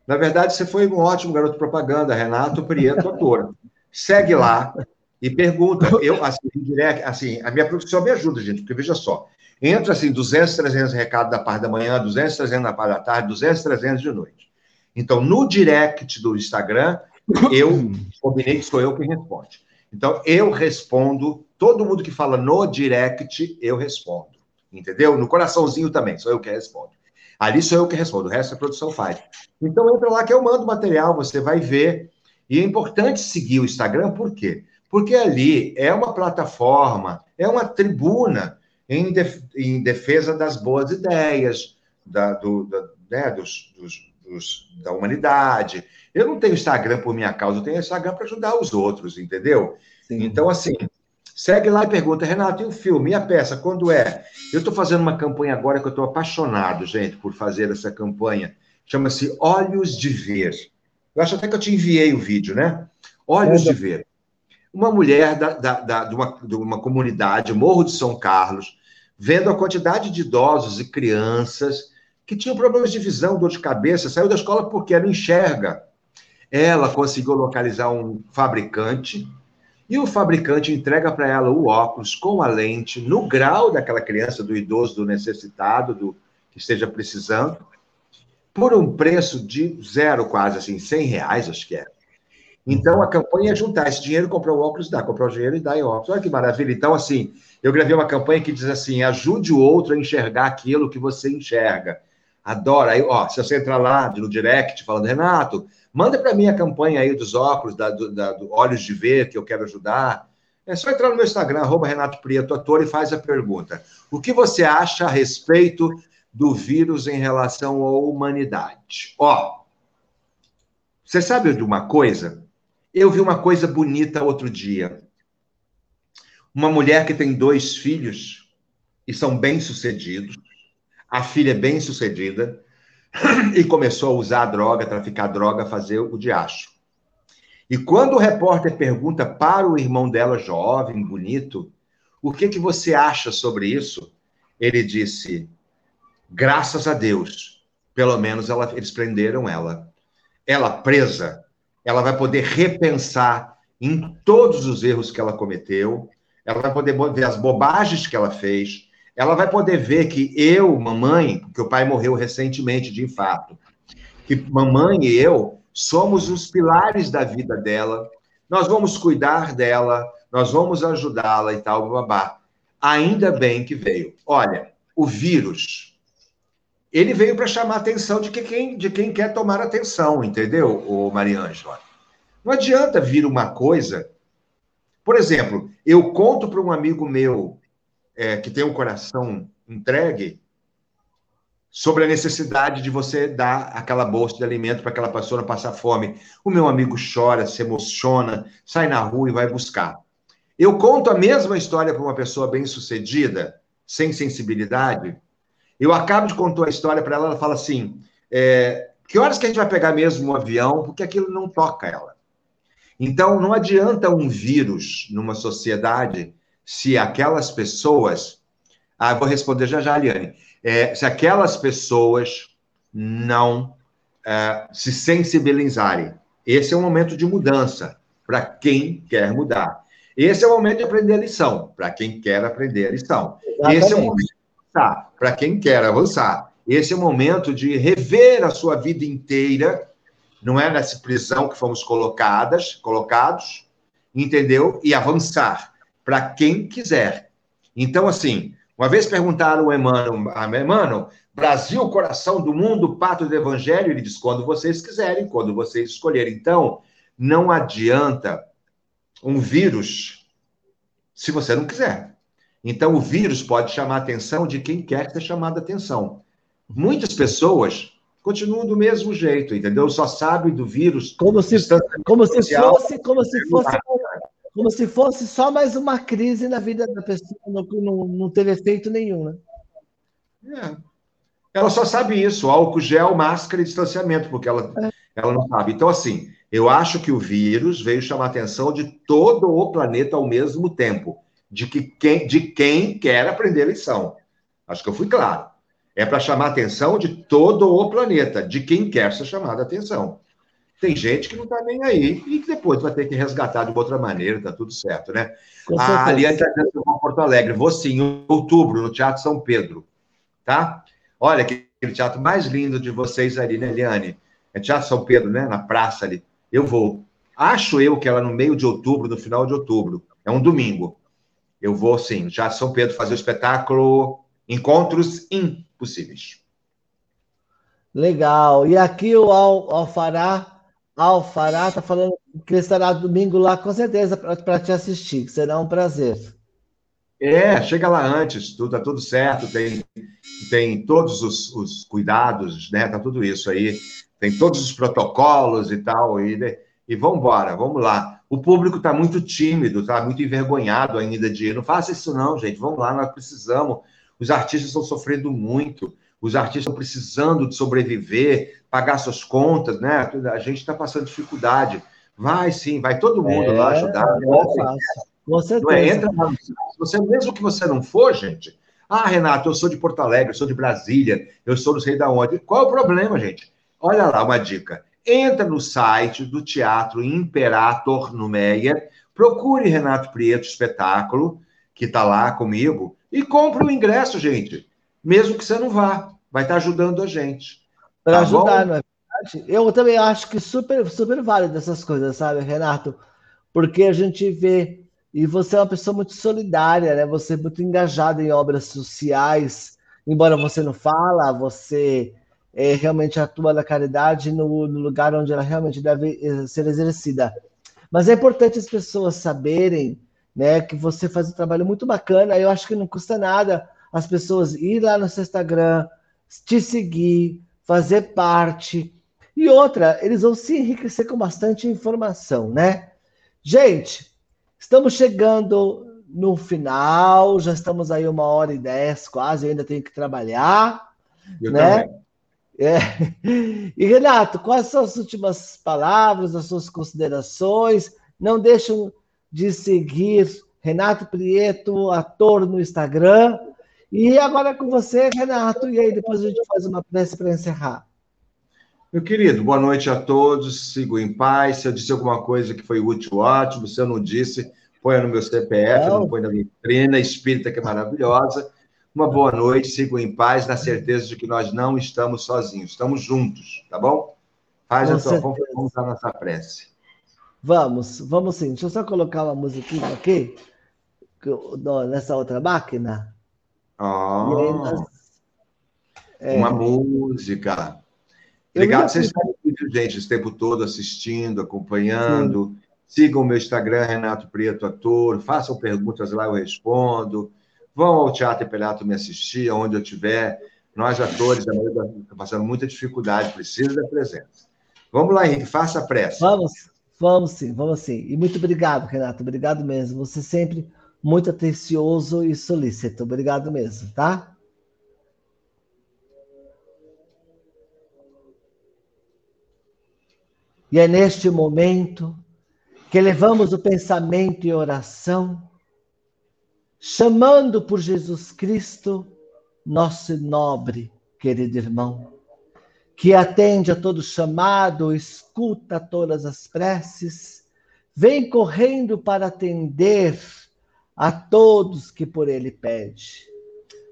Na verdade, você foi um ótimo garoto propaganda, Renato Prieto, ator. Segue lá e pergunta. Eu, assim, direct, assim, a minha profissão me ajuda, gente, porque veja só, entra assim 200, 300 recados da parte da manhã, 200, 300 da parte da tarde, 200, 300 de noite. Então, no direct do Instagram, eu combinei que sou eu quem responde. Então, eu respondo, todo mundo que fala no direct, eu respondo. Entendeu? No coraçãozinho também, sou eu que respondo. Ali sou eu que respondo, o resto a produção faz. Então, entra lá que eu mando material, você vai ver. E é importante seguir o Instagram, por quê? Porque ali é uma plataforma, é uma tribuna em, def em defesa das boas ideias, da, do, da, né, dos, dos, dos, da humanidade. Eu não tenho Instagram por minha causa, eu tenho Instagram para ajudar os outros, entendeu? Sim. Então, assim, segue lá e pergunta, Renato, e o filme, e a peça, quando é? Eu estou fazendo uma campanha agora que eu estou apaixonado, gente, por fazer essa campanha. Chama-se Olhos de Ver. Eu acho até que eu te enviei o vídeo, né? Olhos de Ver. Uma mulher da, da, da, de, uma, de uma comunidade, Morro de São Carlos, vendo a quantidade de idosos e crianças que tinham problemas de visão, dor de cabeça, saiu da escola porque não enxerga. Ela conseguiu localizar um fabricante e o fabricante entrega para ela o óculos com a lente no grau daquela criança, do idoso, do necessitado, do que esteja precisando, por um preço de zero, quase assim, 100 reais, acho que é. Então, a campanha é juntar esse dinheiro, comprar o óculos, dá, comprar o dinheiro e dá em óculos. Olha que maravilha. Então, assim, eu gravei uma campanha que diz assim, ajude o outro a enxergar aquilo que você enxerga. Adoro. Aí, ó, se você entrar lá no direct falando, Renato, manda para mim a campanha aí dos óculos, da, do, da, do Olhos de Ver, que eu quero ajudar. É só entrar no meu Instagram, arroba Renato Prieto, ator, e faz a pergunta. O que você acha a respeito do vírus em relação à humanidade? Ó, Você sabe de uma coisa? Eu vi uma coisa bonita outro dia. Uma mulher que tem dois filhos e são bem-sucedidos. A filha é bem-sucedida e começou a usar a droga, traficar droga, fazer o diacho. E quando o repórter pergunta para o irmão dela, jovem, bonito, o que, que você acha sobre isso? Ele disse: graças a Deus, pelo menos ela, eles prenderam ela. Ela presa, ela vai poder repensar em todos os erros que ela cometeu, ela vai poder ver as bobagens que ela fez, ela vai poder ver que eu, mamãe, porque o pai morreu recentemente de infarto, que mamãe e eu somos os pilares da vida dela, nós vamos cuidar dela, nós vamos ajudá-la e tal, babá. Ainda bem que veio. Olha, o vírus, ele veio para chamar a atenção de, que quem, de quem quer tomar atenção, entendeu, o Mariângela? Não adianta vir uma coisa. Por exemplo, eu conto para um amigo meu é, que tem um coração entregue sobre a necessidade de você dar aquela bolsa de alimento para aquela pessoa não passar fome. O meu amigo chora, se emociona, sai na rua e vai buscar. Eu conto a mesma história para uma pessoa bem-sucedida, sem sensibilidade. Eu acabo de contar a história para ela, ela fala assim: é, que horas que a gente vai pegar mesmo um avião? Porque aquilo não toca ela. Então, não adianta um vírus numa sociedade se aquelas pessoas. Ah, vou responder já já, Aliane. É, se aquelas pessoas não é, se sensibilizarem. Esse é um momento de mudança para quem quer mudar. Esse é o momento de aprender a lição, para quem quer aprender a lição. Exatamente. Esse é o momento avançar, para quem quer avançar. Esse é o momento de rever a sua vida inteira, não é nessa prisão que fomos colocadas, colocados, entendeu? E avançar para quem quiser. Então, assim, uma vez perguntaram ao Emmanuel, a Emmanuel, Brasil, coração do mundo, pato do evangelho, ele diz, quando vocês quiserem, quando vocês escolherem. Então, não adianta um vírus se você não quiser. Então, o vírus pode chamar a atenção de quem quer ser chamado a atenção. Muitas pessoas continuam do mesmo jeito, entendeu? Só sabem do vírus. Como se, como se fosse, como se fosse como se fosse só mais uma crise na vida da pessoa, não, não, não teve efeito nenhum, né? É. Ela só sabe isso, álcool gel, máscara e distanciamento, porque ela, é. ela não sabe. Então, assim, eu acho que o vírus veio chamar a atenção de todo o planeta ao mesmo tempo, de, que quem, de quem quer aprender a lição. Acho que eu fui claro. É para chamar a atenção de todo o planeta, de quem quer ser chamado a atenção. Tem gente que não está nem aí e que depois vai ter que resgatar de outra maneira, tá tudo certo, né? A está dizendo que Porto Alegre. Vou sim, em outubro, no Teatro São Pedro, tá? Olha, aquele teatro mais lindo de vocês ali, né, Eliane? É Teatro São Pedro, né? Na praça ali. Eu vou. Acho eu que ela no meio de outubro, no final de outubro. É um domingo. Eu vou, sim, já São Pedro fazer o espetáculo Encontros Impossíveis. Legal. E aqui o Al Alfará Alfará tá falando que estará domingo lá, com certeza, para te assistir, que será um prazer. É, chega lá antes, tudo, tá tudo certo, tem, tem todos os, os cuidados, né? Tá tudo isso aí, tem todos os protocolos e tal, e, e vamos embora, vamos lá. O público está muito tímido, está muito envergonhado ainda de ir. Não faça isso, não, gente. Vamos lá, nós precisamos. Os artistas estão sofrendo muito os artistas estão precisando de sobreviver, pagar suas contas, né? A gente está passando dificuldade. Vai sim, vai todo mundo é, lá ajudar. É Com certeza. Não é? Entra lá você, mesmo que você não for, gente. Ah, Renato, eu sou de Porto Alegre, eu sou de Brasília, eu sou não sei da onde. Qual é o problema, gente? Olha lá uma dica. Entra no site do Teatro Imperator no Meia, procure Renato Prieto Espetáculo, que está lá comigo, e compre o ingresso, gente. Mesmo que você não vá vai estar ajudando a gente. Para tá ajudar, bom? não é verdade? Eu também acho que super, super válido essas coisas, sabe, Renato? Porque a gente vê, e você é uma pessoa muito solidária, né? Você é muito engajada em obras sociais, embora você não fala, você é, realmente atua na caridade no, no lugar onde ela realmente deve eh, ser exercida. Mas é importante as pessoas saberem né, que você faz um trabalho muito bacana. Eu acho que não custa nada as pessoas ir lá no seu Instagram, te seguir, fazer parte. E outra, eles vão se enriquecer com bastante informação, né? Gente, estamos chegando no final, já estamos aí uma hora e dez quase, eu ainda tenho que trabalhar. Eu né? também. É. E Renato, quais são as últimas palavras, as suas considerações? Não deixam de seguir Renato Prieto, ator no Instagram. E agora é com você, Renato, e aí depois a gente faz uma prece para encerrar. Meu querido, boa noite a todos. Sigo em paz. Se eu disse alguma coisa que foi útil, ótimo. Se eu não disse, põe no meu CPF, não, não põe na vitrina espírita, que é maravilhosa. Uma boa noite, sigo em paz, na certeza de que nós não estamos sozinhos, estamos juntos, tá bom? Faz a tua, vamos, vamos a nossa prece. Vamos, vamos sim. Deixa eu só colocar uma musiquinha aqui, nessa outra máquina. Oh, nós... é... Uma música. Obrigado, vocês estão aqui, gente, esse tempo todo assistindo, acompanhando. Sim. Sigam o meu Instagram, Renato Preto Ator. Façam perguntas lá, eu respondo. Vão ao Teatro Pelato me assistir, onde eu estiver. Nós, atores, estamos passando muita dificuldade, precisa da presença. Vamos lá, Henrique, faça a prece. Vamos, vamos sim, vamos sim. E muito obrigado, Renato, obrigado mesmo. Você sempre muito atencioso e solícito. Obrigado mesmo, tá? E é neste momento que levamos o pensamento e oração, chamando por Jesus Cristo, nosso nobre, querido irmão, que atende a todo chamado, escuta todas as preces, vem correndo para atender a todos que por ele pede.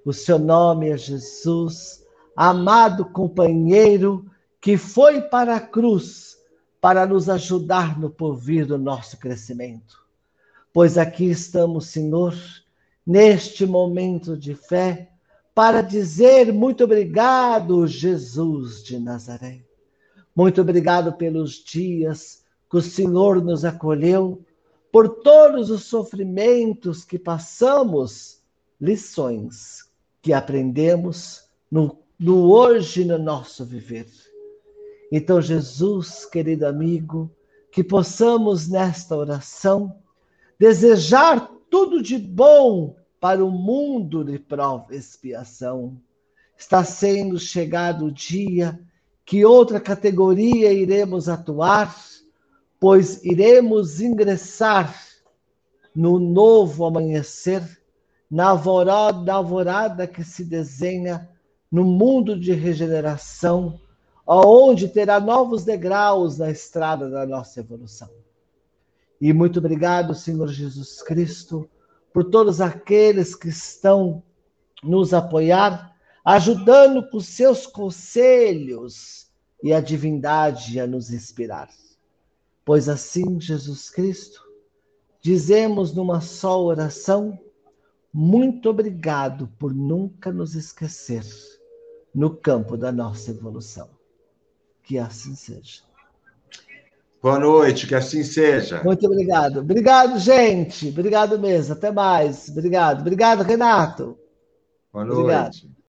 O seu nome é Jesus, amado companheiro que foi para a cruz para nos ajudar no porvir do nosso crescimento. Pois aqui estamos, Senhor, neste momento de fé, para dizer muito obrigado, Jesus de Nazaré. Muito obrigado pelos dias que o Senhor nos acolheu, por todos os sofrimentos que passamos, lições que aprendemos no, no hoje no nosso viver. Então, Jesus, querido amigo, que possamos nesta oração desejar tudo de bom para o mundo de prova expiação. Está sendo chegado o dia que outra categoria iremos atuar, pois iremos ingressar no novo amanhecer, na alvorada, na alvorada que se desenha no mundo de regeneração aonde terá novos degraus na estrada da nossa evolução. E muito obrigado, Senhor Jesus Cristo, por todos aqueles que estão nos apoiar, ajudando com seus conselhos e a divindade a nos inspirar. Pois assim, Jesus Cristo, dizemos numa só oração: muito obrigado por nunca nos esquecer no campo da nossa evolução. Que assim seja. Boa noite, que assim seja. Muito obrigado. Obrigado, gente. Obrigado mesmo. Até mais. Obrigado. Obrigado, Renato. Boa noite. Obrigado.